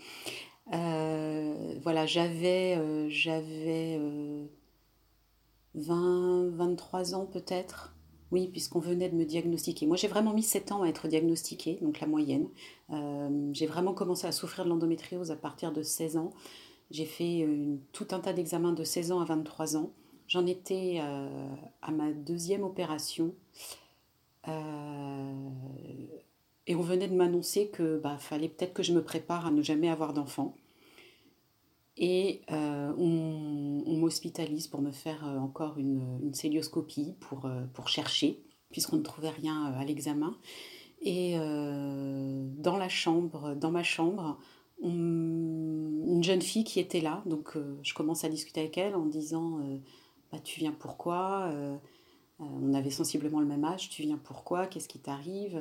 Euh, voilà, j'avais euh, j'avais 20, 23 ans peut-être. Oui, puisqu'on venait de me diagnostiquer. Moi, j'ai vraiment mis 7 ans à être diagnostiquée, donc la moyenne. j'ai vraiment commencé à souffrir de l'endométriose à partir de 16 ans. J'ai fait tout un tas d'examens de 16 ans à 23 ans. J'en étais à ma deuxième opération. Euh, et on venait de m'annoncer que bah, fallait peut-être que je me prépare à ne jamais avoir d'enfant. Et euh, on, m'hospitalise pour me faire euh, encore une, une célioscopie pour, chercher, puisqu'on ne trouvait rien à l'examen. Et dans la chambre, dans ma chambre, une jeune fille qui était là. Donc je commence à discuter avec elle en disant bah, Tu viens pourquoi On avait sensiblement le même âge. Tu viens pourquoi Qu'est-ce qui t'arrive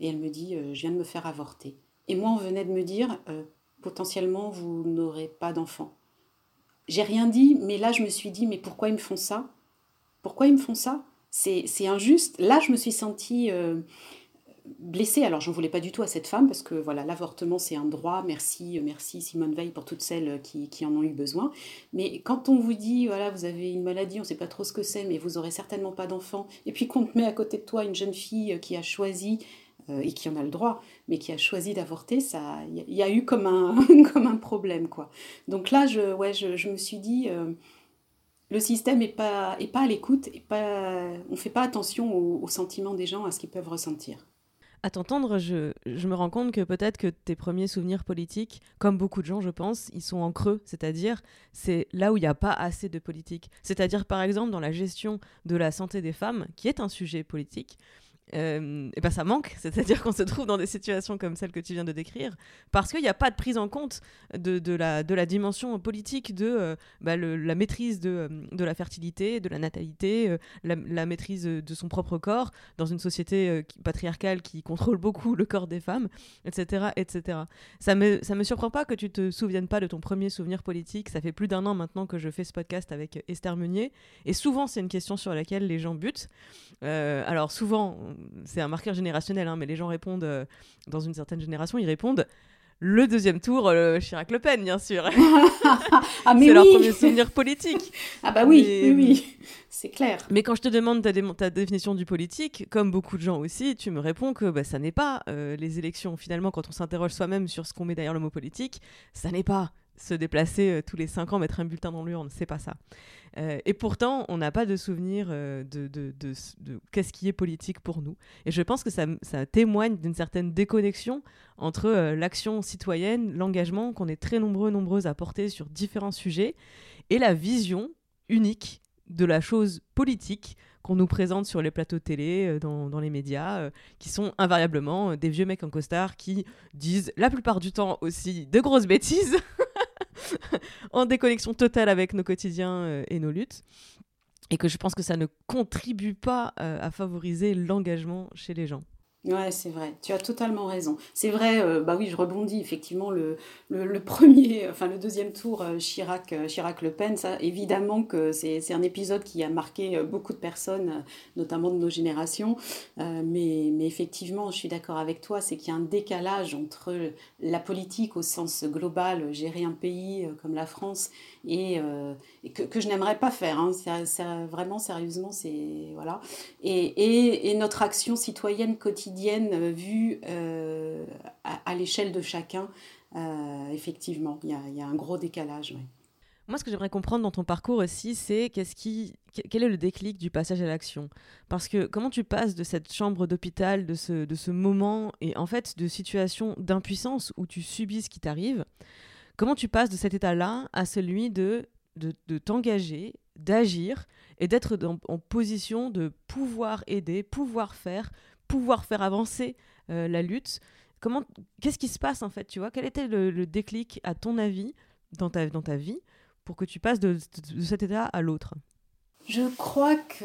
Et elle me dit Je viens de me faire avorter. Et moi, on venait de me dire Potentiellement, vous n'aurez pas d'enfant. J'ai rien dit, mais là, je me suis dit Mais pourquoi ils me font ça? Pourquoi ils me font ça? C'est injuste. Là, je me suis sentie euh, blessée. Alors, j'en voulais pas du tout à cette femme parce que voilà, l'avortement, c'est un droit. Merci, merci Simone Veil pour toutes celles qui, qui, en ont eu besoin. Mais quand on vous dit, voilà, vous avez une maladie, on ne sait pas trop ce que c'est, mais vous aurez certainement pas d'enfant, et puis qu'on te met à côté de toi une jeune fille qui a choisi euh, et qui en a le droit, mais qui a choisi d'avorter, ça, il y, a eu comme un, comme un problème, quoi. Donc là, je, ouais, je, me suis dit, euh, le système n'est pas, est pas à l'écoute, on ne fait pas attention aux, sentiments des gens, à ce qu'ils peuvent ressentir. À t'entendre, je, je, me rends compte que peut-être que tes premiers souvenirs politiques, comme beaucoup de gens, je pense, ils sont en creux, c'est-à-dire c'est là où il n'y a pas assez de politique. C'est-à-dire par exemple dans la gestion de la santé des femmes, qui est un sujet politique, euh, et ben ça manque, c'est-à-dire qu'on se trouve dans des situations comme celle que tu viens de décrire, parce qu'il n'y a pas de prise en compte de, de, la, de la dimension politique de euh, bah, la maîtrise de, de, la fertilité, de la natalité, euh, la, maîtrise de son propre corps dans une société patriarcale qui contrôle beaucoup le corps des femmes, etc. etc. Ça ne me, ça me surprend pas que tu te souviennes pas de ton premier souvenir politique, ça fait plus d'un an maintenant que je fais ce podcast avec Esther Meunier, et souvent c'est une question sur laquelle les gens butent. alors souvent, c'est un marqueur générationnel, hein, mais les gens répondent, euh, dans une certaine génération, ils répondent le deuxième tour, euh, Chirac-Le Pen, bien sûr. ah, mais c'est oui. leur premier souvenir politique. Ah bah oui, oui, oui, c'est clair. Mais quand je te demande ta, ta, définition du politique, comme beaucoup de gens aussi, tu me réponds que bah, ça n'est pas euh, les élections. Finalement, quand on s'interroge soi-même sur ce qu'on met derrière le mot politique, ça n'est pas se déplacer tous les cinq ans, mettre un bulletin dans l'urne, c'est pas ça. Euh, et pourtant, on n'a pas de souvenir euh, de, qu'est-ce qui est politique pour nous. Et je pense que ça, ça témoigne d'une certaine déconnexion entre euh, l'action citoyenne, l'engagement qu'on est très nombreux, nombreuses à porter sur différents sujets, et la vision unique de la chose politique qu'on nous présente sur les plateaux télé, dans les médias, qui sont invariablement des vieux mecs en costard qui disent la plupart du temps aussi de grosses bêtises. en déconnexion totale avec nos quotidiens euh, et nos luttes. Et que je pense que ça ne contribue pas euh, à favoriser l'engagement chez les gens. Ouais, c'est vrai. Tu as totalement raison. C'est vrai. Euh, bah oui, je rebondis. Effectivement, le, le, premier, enfin le deuxième tour, euh, Chirac, euh, Chirac Le Pen, ça, évidemment que c'est un épisode qui a marqué beaucoup de personnes, notamment de nos générations. mais, mais effectivement, je suis d'accord avec toi. C'est qu'il y a un décalage entre la politique au sens global, gérer un pays comme la France, et, que, que, je n'aimerais pas faire. Hein. Ça, vraiment, sérieusement, c'est voilà. Et, notre action citoyenne quotidienne euh, vue euh, à, l'échelle de chacun, euh, effectivement, il y, a, un gros décalage. Moi, ce que j'aimerais comprendre dans ton parcours aussi, c'est qu'est-ce qui, quel est le déclic du passage à l'action? Parce que comment tu passes de cette chambre d'hôpital, de ce, de ce moment, et en fait de situation d'impuissance où tu subis ce qui t'arrive, comment tu passes de cet état-là à celui de, de, t'engager, d'agir et d'être en position de pouvoir aider, pouvoir faire, pouvoir faire avancer euh, la lutte? Comment, qu'est-ce qui se passe en fait Tu vois, quel était le, déclic à ton avis dans ta vie pour que tu passes de, cet état à l'autre? Je crois que,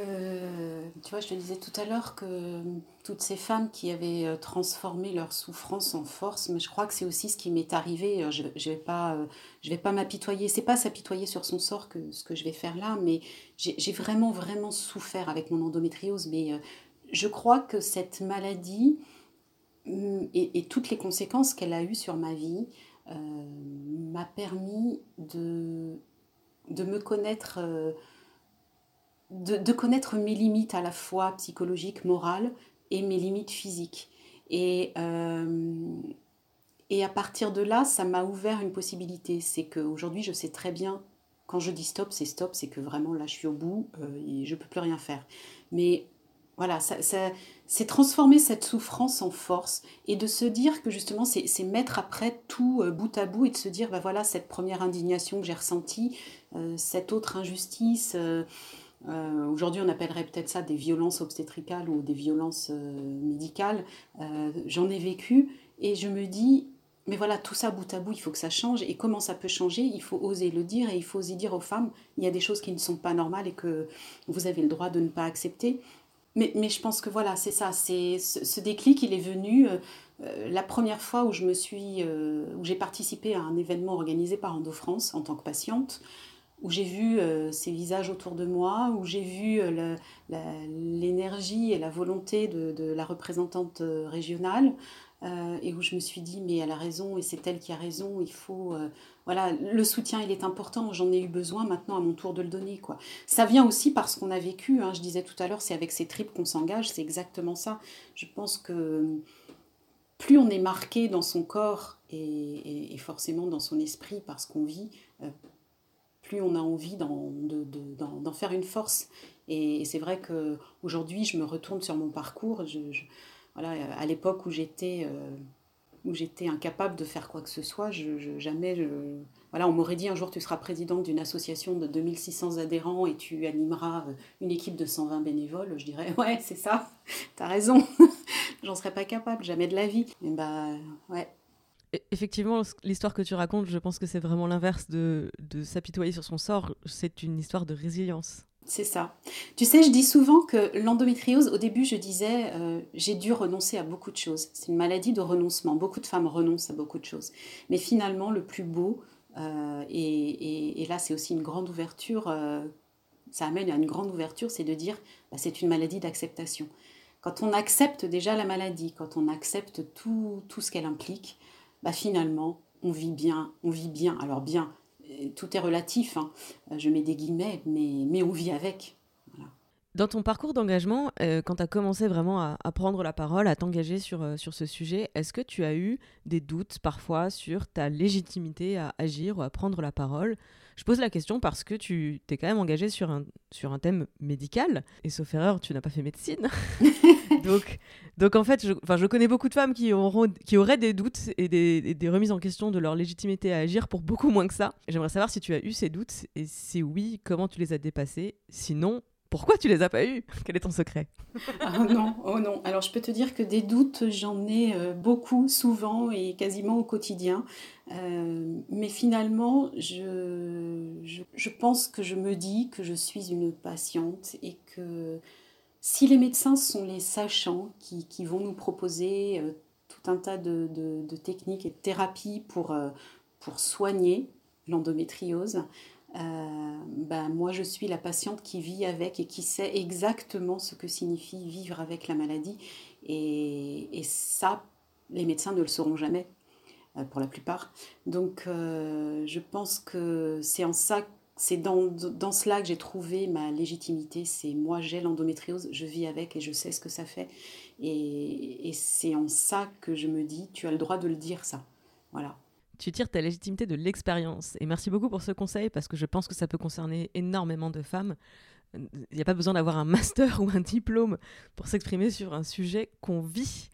tu vois, je te disais tout à l'heure que toutes ces femmes qui avaient euh, transformé leur souffrance en force, mais je crois que c'est aussi ce qui m'est arrivé. Je ne vais pas, je vais pas m'apitoyer, c'est pas s'apitoyer sur son sort que ce que je vais faire là, mais j'ai vraiment, vraiment souffert avec mon endométriose, mais euh, je crois que cette maladie mm, et, toutes les conséquences qu'elle a eues sur ma vie euh, m'a permis de, de me connaître, euh, de, connaître mes limites à la fois psychologiques, morales et mes limites physiques. Et, euh, et à partir de là, ça m'a ouvert une possibilité. C'est qu'aujourd'hui, je sais très bien, quand je dis stop, c'est stop, c'est que vraiment là, je suis au bout et je ne peux plus rien faire. Mais voilà, ça, c'est transformer cette souffrance en force et de se dire que justement, c'est mettre après tout euh, bout à bout et de se dire, bah voilà, cette première indignation que j'ai ressentie, euh, cette autre injustice, euh, aujourd'hui on appellerait peut-être ça des violences obstétricales ou des violences médicales, j'en ai vécu et je me dis, mais voilà, tout ça bout à bout, il faut que ça change. Et comment ça peut changer? Il faut oser le dire et il faut oser dire aux femmes, il y a des choses qui ne sont pas normales et que vous avez le droit de ne pas accepter. Mais, je pense que voilà, c'est ça, c'est ce, déclic, il est venu euh, euh, la première fois où je me euh, j'ai participé à un événement organisé par Endo France en tant que patiente, où j'ai vu ces visages autour de moi, où j'ai vu l'énergie et la volonté de, la représentante régionale, euh, et où je me suis dit mais elle a raison et c'est elle qui a raison il faut euh, voilà le soutien il est important j'en ai eu besoin maintenant à mon tour de le donner quoi. Ça vient aussi parce qu'on a vécu hein, je disais tout à l'heure c'est avec ces tripes qu'on s'engage c'est exactement ça. Je pense que plus on est marqué dans son corps et, forcément dans son esprit parce qu'on vit euh, plus on a envie d'en faire une force. Et, c'est vrai que aujourd'hui je me retourne sur mon parcours. Je voilà, à l'époque où j'étais euh, où j'étais incapable de faire quoi que ce soit, je, jamais, voilà, on m'aurait dit un jour tu seras présidente d'une association de 2600 adhérents et tu animeras euh, une équipe de 120 bénévoles, je dirais ouais c'est ça, t'as raison, j'en serais pas capable, jamais de la vie. Mais bah ouais. Effectivement, l'histoire que tu racontes, je pense que c'est vraiment l'inverse de, de s'apitoyer sur son sort, c'est une histoire de résilience. C'est ça. Tu sais, je dis souvent que l'endométriose, au début, je disais, euh, j'ai dû renoncer à beaucoup de choses. C'est une maladie de renoncement. Beaucoup de femmes renoncent à beaucoup de choses. Mais finalement, le plus beau, euh, et, là, c'est aussi une grande ouverture, euh, ça amène à une grande ouverture, c'est de dire, bah, c'est une maladie d'acceptation. Quand on accepte déjà la maladie, quand on accepte tout, tout ce qu'elle implique, bah, finalement, on vit bien, on vit bien. Alors bien, tout est relatif, hein. je mets des guillemets, mais, on vit avec. Dans ton parcours d'engagement, euh, quand tu as commencé vraiment à, prendre la parole, à t'engager sur, euh, sur ce sujet, est-ce que tu as eu des doutes parfois sur ta légitimité à agir ou à prendre la parole? Je pose la question parce que tu t'es quand même engagé sur un, sur un thème médical, et sauf erreur, tu n'as pas fait médecine. donc, donc en fait, je, je connais beaucoup de femmes qui, auront, qui auraient des doutes et des, des remises en question de leur légitimité à agir pour beaucoup moins que ça. J'aimerais savoir si tu as eu ces doutes, et si oui, comment tu les as dépassés. Sinon, pourquoi tu les as pas eus? Quel est ton secret? Oh non, oh non. Alors je peux te dire que des doutes, j'en ai euh, beaucoup, souvent et quasiment au quotidien. Euh, mais finalement, je, je, pense que je me dis que je suis une patiente et que si les médecins sont les sachants qui, qui vont nous proposer euh, tout un tas de, de, techniques et de thérapies pour, pour soigner l'endométriose, ben, moi je suis la patiente qui vit avec et qui sait exactement ce que signifie vivre avec la maladie. Et, et ça, les médecins ne le sauront jamais, euh, pour la plupart. Donc euh, je pense que c'est en ça c'est dans, dans, cela que j'ai trouvé ma légitimité. C'est moi, j'ai l'endométriose, je vis avec et je sais ce que ça fait. Et, et c'est en ça que je me dis, tu as le droit de le dire, ça. Voilà tu tires ta légitimité de l'expérience. Et merci beaucoup pour ce conseil parce que je pense que ça peut concerner énormément de femmes. Il n'y a pas besoin d'avoir un master ou un diplôme pour s'exprimer sur un sujet qu'on vit.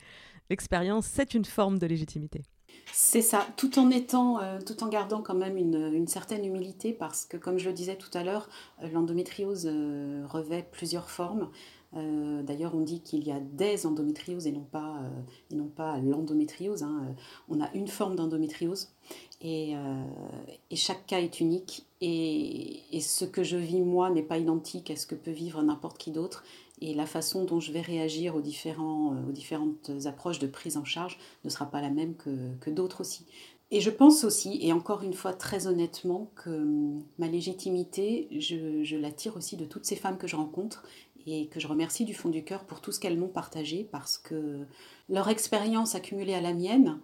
L'expérience, c'est une forme de légitimité. C'est ça, tout en étant, euh, tout en gardant quand même une, certaine humilité, parce que comme je le disais tout à l'heure, euh, l'endométriose euh, revêt plusieurs formes. Euh, d'ailleurs, on dit qu'il y a des endométrioses et non pas, euh, pas l'endométriose. Hein. Euh, on a une forme d'endométriose et, et, chaque cas est unique. Et, et, ce que je vis moi n'est pas identique à ce que peut vivre n'importe qui d'autre. Et la façon dont je vais réagir aux, différents, aux différentes approches de prise en charge ne sera pas la même que, que d'autres aussi. Et je pense aussi, et encore une fois très honnêtement, que hum, ma légitimité, je, je la tire aussi de toutes ces femmes que je rencontre et que je remercie du fond du cœur pour tout ce qu'elles m'ont partagé parce que leur expérience accumulée à la mienne,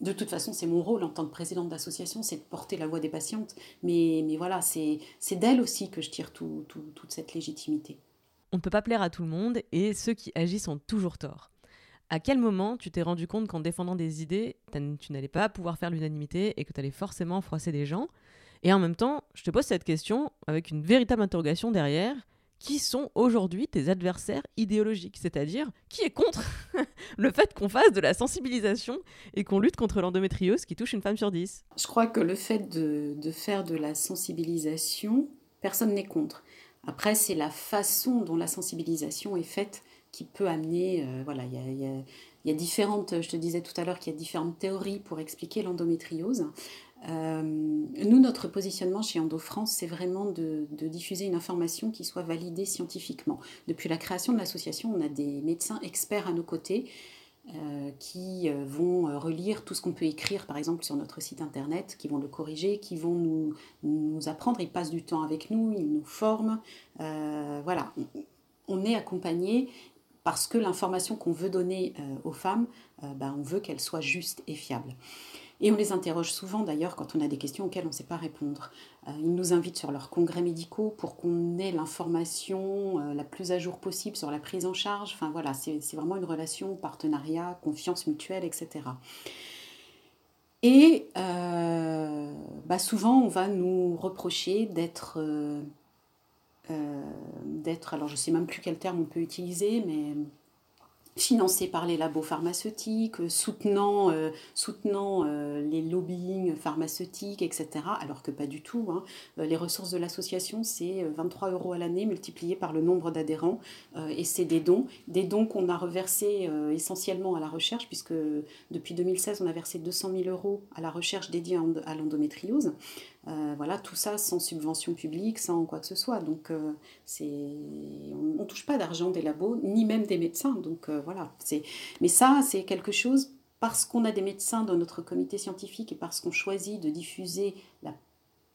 de toute façon, c'est mon rôle en tant que présidente d'association, c'est de porter la voix des patientes. Mais, mais voilà, c'est d'elles aussi que je tire toute cette légitimité. On ne peut pas plaire à tout le monde et ceux qui agissent ont toujours tort. À quel moment tu t'es rendu compte qu'en défendant des idées, tu n'allais pas pouvoir faire l'unanimité et que tu allais forcément froisser des gens? Et en même temps, je te pose cette question avec une véritable interrogation derrière qui sont aujourd'hui tes adversaires idéologiques, c'est-à-dire qui est contre le fait qu'on fasse de la sensibilisation et qu'on lutte contre l'endométriose qui touche une femme sur dix? Je crois que le fait de, faire de la sensibilisation, personne n'est contre. Après, c'est la façon dont la sensibilisation est faite qui peut amener, euh, voilà, il y a, il y a différentes, je te disais tout à l'heure qu'il y a différentes théories pour expliquer l'endométriose. Euh, nous, notre positionnement chez Endo France, c'est vraiment de, diffuser une information qui soit validée scientifiquement. Depuis la création de l'association, on a des médecins experts à nos côtés euh, qui euh, vont relire tout ce qu'on peut écrire, par exemple, sur notre site internet, qui vont le corriger, qui vont nous, apprendre. Ils passent du temps avec nous, ils nous forment. voilà, on est accompagné parce que l'information qu'on veut donner aux femmes, ben, on veut qu'elle soit juste et fiable. Et on les interroge souvent d'ailleurs quand on a des questions auxquelles on ne sait pas répondre. Euh, ils nous invitent sur leurs congrès médicaux pour qu'on ait l'information euh, la plus à jour possible sur la prise en charge. Enfin voilà, c'est vraiment une relation, partenariat, confiance mutuelle, etc. Et euh, bah souvent, on va nous reprocher d'être, d'être, alors je ne sais même plus quel terme on peut utiliser, mais financé par les labos pharmaceutiques, euh, soutenant, euh, euh, les lobbying pharmaceutiques, etc. Alors que pas du tout. Hein. Les ressources de l'association, c'est 23 euros à l'année multiplié par le nombre d'adhérents. et c'est des dons. Des dons qu'on a reversés essentiellement à la recherche, puisque depuis 2016, on a versé 200 000 euros à la recherche dédiée à l'endométriose. Euh, voilà, tout ça sans subvention publique, sans quoi que ce soit. Donc, euh, on ne touche pas d'argent des labos, ni même des médecins. Donc, euh, voilà. Mais ça, c'est quelque chose, parce qu'on a des médecins dans notre comité scientifique et parce qu'on choisit de diffuser, la,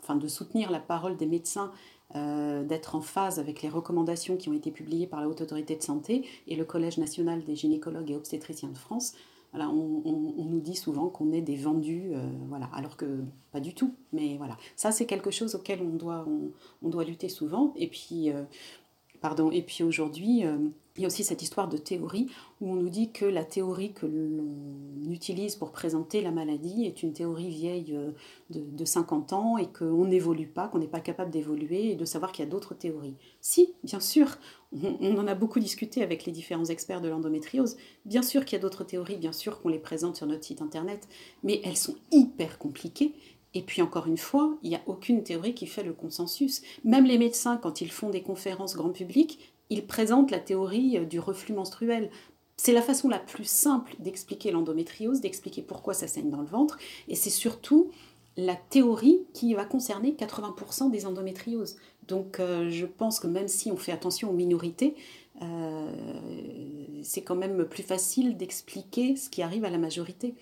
enfin, de soutenir la parole des médecins, d'être en phase avec les recommandations qui ont été publiées par la Haute Autorité de Santé et le Collège national des gynécologues et obstétriciens de France, on, nous dit souvent qu'on est des vendus, euh, voilà, alors que pas du tout. Mais voilà, ça c'est quelque chose auquel on doit, on, doit lutter souvent. Et puis, euh, pardon, et puis aujourd'hui, euh, il y a aussi cette histoire de théorie où on nous dit que la théorie que l'on utilise pour présenter la maladie est une théorie vieille euh, de, 50 ans et qu'on n'évolue pas, qu'on n'est pas capable d'évoluer et de savoir qu'il y a d'autres théories. Si, bien sûr, on, en a beaucoup discuté avec les différents experts de l'endométriose. Bien sûr qu'il y a d'autres théories, bien sûr qu'on les présente sur notre site internet, mais elles sont hyper compliquées et puis encore une fois, il n'y a aucune théorie qui fait le consensus. Même les médecins, quand ils font des conférences grand public, il présente la théorie euh, du reflux menstruel. C'est la façon la plus simple d'expliquer l'endométriose, d'expliquer pourquoi ça saigne dans le ventre, et c'est surtout la théorie qui va concerner 80% des endométrioses. Donc euh, je pense que même si on fait attention aux minorités, euh, c'est quand même plus facile d'expliquer ce qui arrive à la majorité.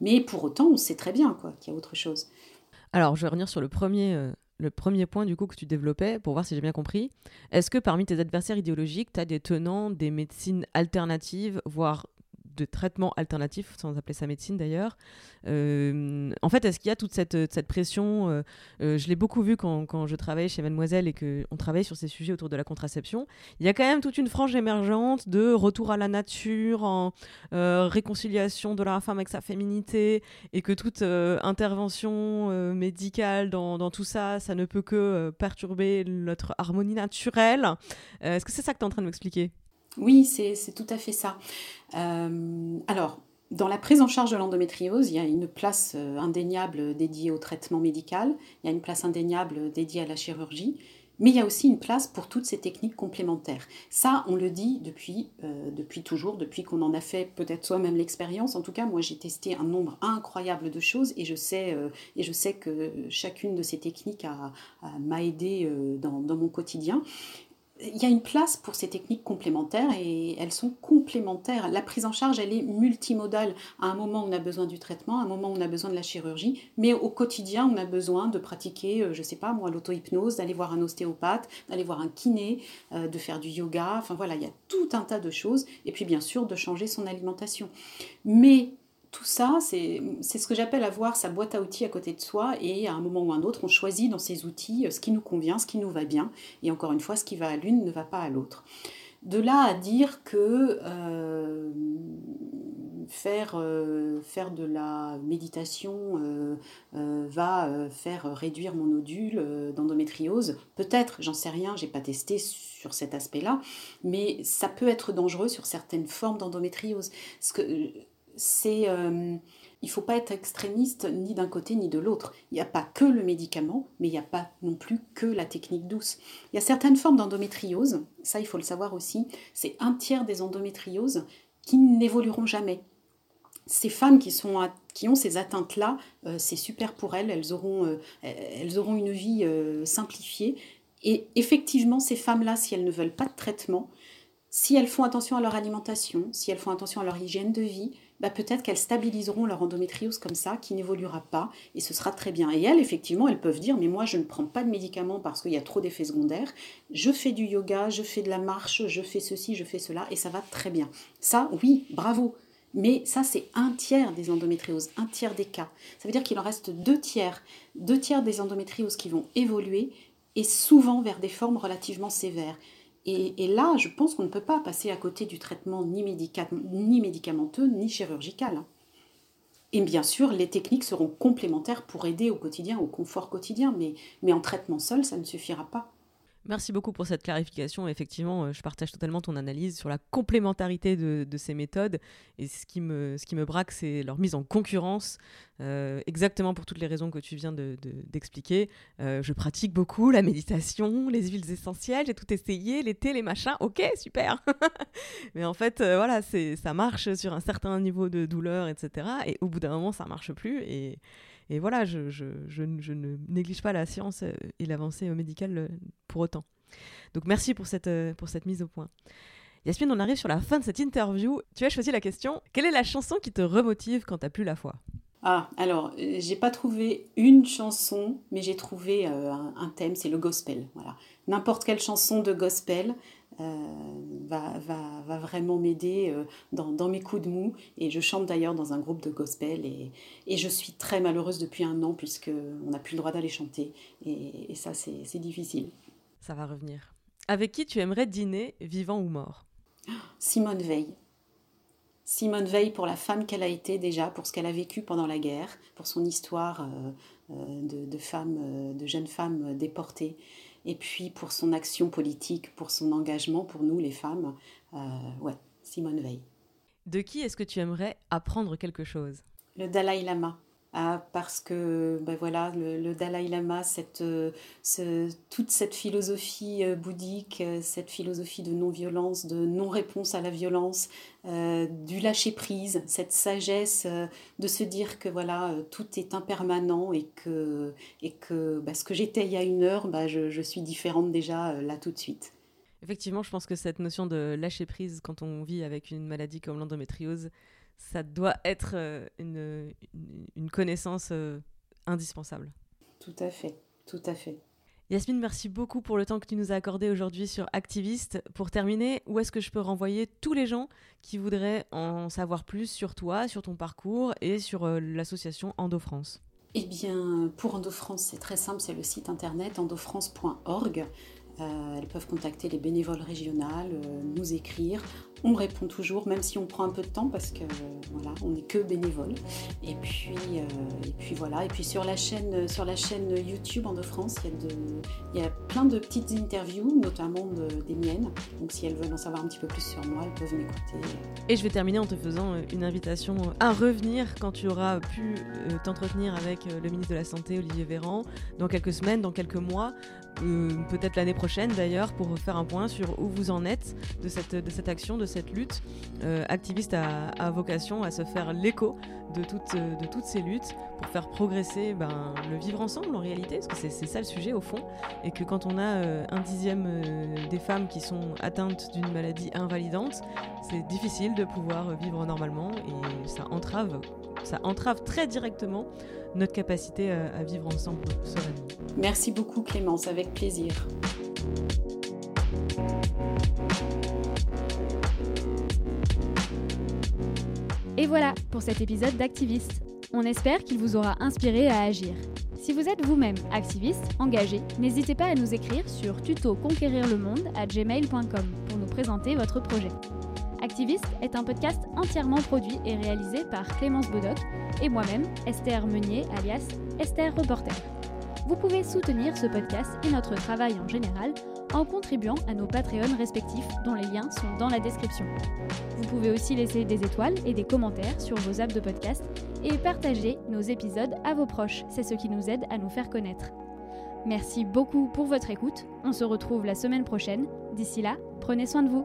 Mais pour autant, on sait très bien qu'il y a autre chose. Alors, je vais revenir sur le premier, le premier point du coup que tu développais, pour voir si j'ai bien compris, est-ce que parmi tes adversaires idéologiques, tu as des tenants des médecines alternatives, voire de traitement alternatif, sans appeler ça médecine d'ailleurs. Euh, en fait, est-ce qu'il y a toute cette, cette pression euh, euh, Je l'ai beaucoup vu quand, quand, je travaillais chez Mademoiselle et qu'on travaillait sur ces sujets autour de la contraception. Il y a quand même toute une frange émergente de retour à la nature, en réconciliation de la femme avec sa féminité, et que toute intervention médicale dans, dans, tout ça, ça ne peut que perturber notre harmonie naturelle. est-ce que c'est ça que tu es en train de m'expliquer? Oui, c'est tout à fait ça. Euh, alors, dans la prise en charge de l'endométriose, il y a une place euh, indéniable dédiée au traitement médical, il y a une place indéniable dédiée à la chirurgie, mais il y a aussi une place pour toutes ces techniques complémentaires. Ça, on le dit depuis, euh, toujours, depuis qu'on en a fait peut-être soi-même l'expérience. En tout cas, moi, j'ai testé un nombre incroyable de choses et je sais, que chacune de ces techniques m'a aidé dans, mon quotidien il y a une place pour ces techniques complémentaires et elles sont complémentaires. La prise en charge, elle est multimodale. À un moment, on a besoin du traitement, à un moment, on a besoin de la chirurgie, mais au quotidien, on a besoin de pratiquer, euh, je ne sais pas, moi, l'auto-hypnose, d'aller voir un ostéopathe, d'aller voir un kiné, euh, de faire du yoga. Enfin voilà, il y a tout un tas de choses. Et puis, bien sûr, de changer son alimentation. Mais tout ça, c'est ce que j'appelle avoir sa boîte à outils à côté de soi et à un moment ou un autre, on choisit dans ces outils euh, ce qui nous convient, ce qui nous va bien. Et encore une fois, ce qui va à l'une ne va pas à l'autre. De là à dire que euh, faire, euh, faire de la méditation va faire réduire mon nodule d'endométriose, peut-être, j'en sais rien, j'ai pas testé sur cet aspect-là, mais ça peut être dangereux sur certaines formes d'endométriose. C'est euh, il faut pas être extrémiste ni d'un côté ni de l'autre. Il n'y a pas que le médicament, mais il n'y a pas non plus que la technique douce. Il y a certaines formes d'endométriose, ça il faut le savoir aussi, c'est un tiers des endométrioses qui n'évolueront jamais. Ces femmes qui, sont, qui ont ces atteintes-là, euh, c'est super pour elles, elles auront, euh, elles auront une vie simplifiée. Et effectivement, ces femmes-là, si elles ne veulent pas de traitement, si elles font attention à leur alimentation, si elles font attention à leur hygiène de vie, bah peut-être qu'elles stabiliseront leur endométriose comme ça, qui n'évoluera pas, et ce sera très bien. Et elles, effectivement, elles peuvent dire, mais moi, je ne prends pas de médicaments parce qu'il y a trop d'effets secondaires, je fais du yoga, je fais de la marche, je fais ceci, je fais cela, et ça va très bien. Ça, oui, bravo. Mais ça, c'est un tiers des endométrioses, un tiers des cas. Ça veut dire qu'il en reste deux tiers, deux tiers des endométrioses qui vont évoluer, et souvent vers des formes relativement sévères. Et, là, je pense qu'on ne peut pas passer à côté du traitement ni, médicamenteux ni chirurgical. Et bien sûr, les techniques seront complémentaires pour aider au quotidien, au confort quotidien, mais en traitement seul, ça ne suffira pas. Merci beaucoup pour cette clarification. Effectivement, euh, je partage totalement ton analyse sur la complémentarité de, ces méthodes. Et ce qui me, ce qui me braque, c'est leur mise en concurrence, euh, exactement pour toutes les raisons que tu viens d'expliquer. De, euh, je pratique beaucoup la méditation, les huiles essentielles, j'ai tout essayé, les thés, les machins. Ok, super. Mais en fait, voilà, ça marche sur un certain niveau de douleur, etc. Et au bout d'un moment, ça marche plus. Et et voilà, je, je, je, ne néglige pas la science euh, et l'avancée médicale euh, pour autant. Donc merci pour cette, euh, pour cette mise au point. Yasmine, on arrive sur la fin de cette interview. Tu as choisi la question quelle est la chanson qui te remotive quand tu n'as plus la foi? Ah, alors, j'ai pas trouvé une chanson, mais j'ai trouvé un, thème, c'est le gospel. Voilà. N'importe quelle chanson de gospel, euh, va, va, va, vraiment m'aider euh, dans, dans, mes coups de mou. Et je chante d'ailleurs dans un groupe de gospel et, et je suis très malheureuse depuis un an puisqu'on n'a plus le droit d'aller chanter. Et, et ça, c'est difficile. Ça va revenir. Avec qui tu aimerais dîner, vivant ou mort? Simone Veil. Simone Veil pour la femme qu'elle a été déjà, pour ce qu'elle a vécu pendant la guerre, pour son histoire euh, de, de, femme, de jeune femme déportée et puis pour son action politique, pour son engagement pour nous les femmes. Euh, ouais, Simone Veil. De qui est-ce que tu aimerais apprendre quelque chose? Le Dalai Lama. Ah, parce que ben voilà, le, Dalai Lama, cette, euh, toute cette philosophie euh, bouddhique, euh, cette philosophie de non-violence, de non-réponse à la violence, du lâcher-prise, cette sagesse de se dire que voilà, tout est impermanent et que, et que bah, ce que j'étais il y a une heure, je, je suis différente déjà là tout de suite. Effectivement, je pense que cette notion de lâcher-prise quand on vit avec une maladie comme l'endométriose, ça doit être euh, une, une, connaissance euh, indispensable. Tout à fait, tout à fait. Yasmine, merci beaucoup pour le temps que tu nous as accordé aujourd'hui sur Activiste. Pour terminer, où est-ce que je peux renvoyer tous les gens qui voudraient en savoir plus sur toi, sur ton parcours et sur euh, l'association EndoFrance? Eh bien, pour EndoFrance, c'est très simple, c'est le site internet endofrance.org. elles peuvent contacter les bénévoles régionales, nous écrire. On répond toujours, même si on prend un peu de temps parce que voilà, on n'est que bénévole. Et puis, euh, et puis voilà. Et puis sur la chaîne, sur la chaîne YouTube en de France, il y, a y a plein de petites interviews, notamment des miennes. Donc si elles veulent en savoir un petit peu plus sur moi, elles peuvent m'écouter. Et je vais terminer en te faisant euh, une invitation à revenir quand tu auras pu euh, t'entretenir avec le ministre de la Santé, Olivier Véran, dans quelques semaines, dans quelques mois, peut-être l'année prochaine d'ailleurs, pour faire un point sur où vous en êtes de cette, de cette action, de cette lutte. Euh, activiste a, vocation à se faire l'écho de toutes, de toutes ces luttes pour faire progresser ben, le vivre ensemble en réalité, parce que c'est ça le sujet au fond, et que quand on a euh, un dixième euh, des femmes qui sont atteintes d'une maladie invalidante, c'est difficile de pouvoir vivre normalement et ça entrave, ça entrave très directement notre capacité à, à vivre ensemble sereinement. Merci beaucoup Clémence, avec plaisir. Et voilà pour cet épisode d'Activiste. On espère qu'il vous aura inspiré à agir. Si vous êtes vous-même activiste, engagé, n'hésitez pas à nous écrire sur tuto à gmail.com pour nous présenter votre projet. Activiste est un podcast entièrement produit et réalisé par Clémence Bodoc et moi-même, Esther Meunier, alias Esther Reporter. Vous pouvez soutenir ce podcast et notre travail en général en contribuant à nos Patreons respectifs dont les liens sont dans la description. Vous pouvez aussi laisser des étoiles et des commentaires sur vos apps de podcast et partager nos épisodes à vos proches, c'est ce qui nous aide à nous faire connaître. Merci beaucoup pour votre écoute, on se retrouve la semaine prochaine. D'ici là, prenez soin de vous.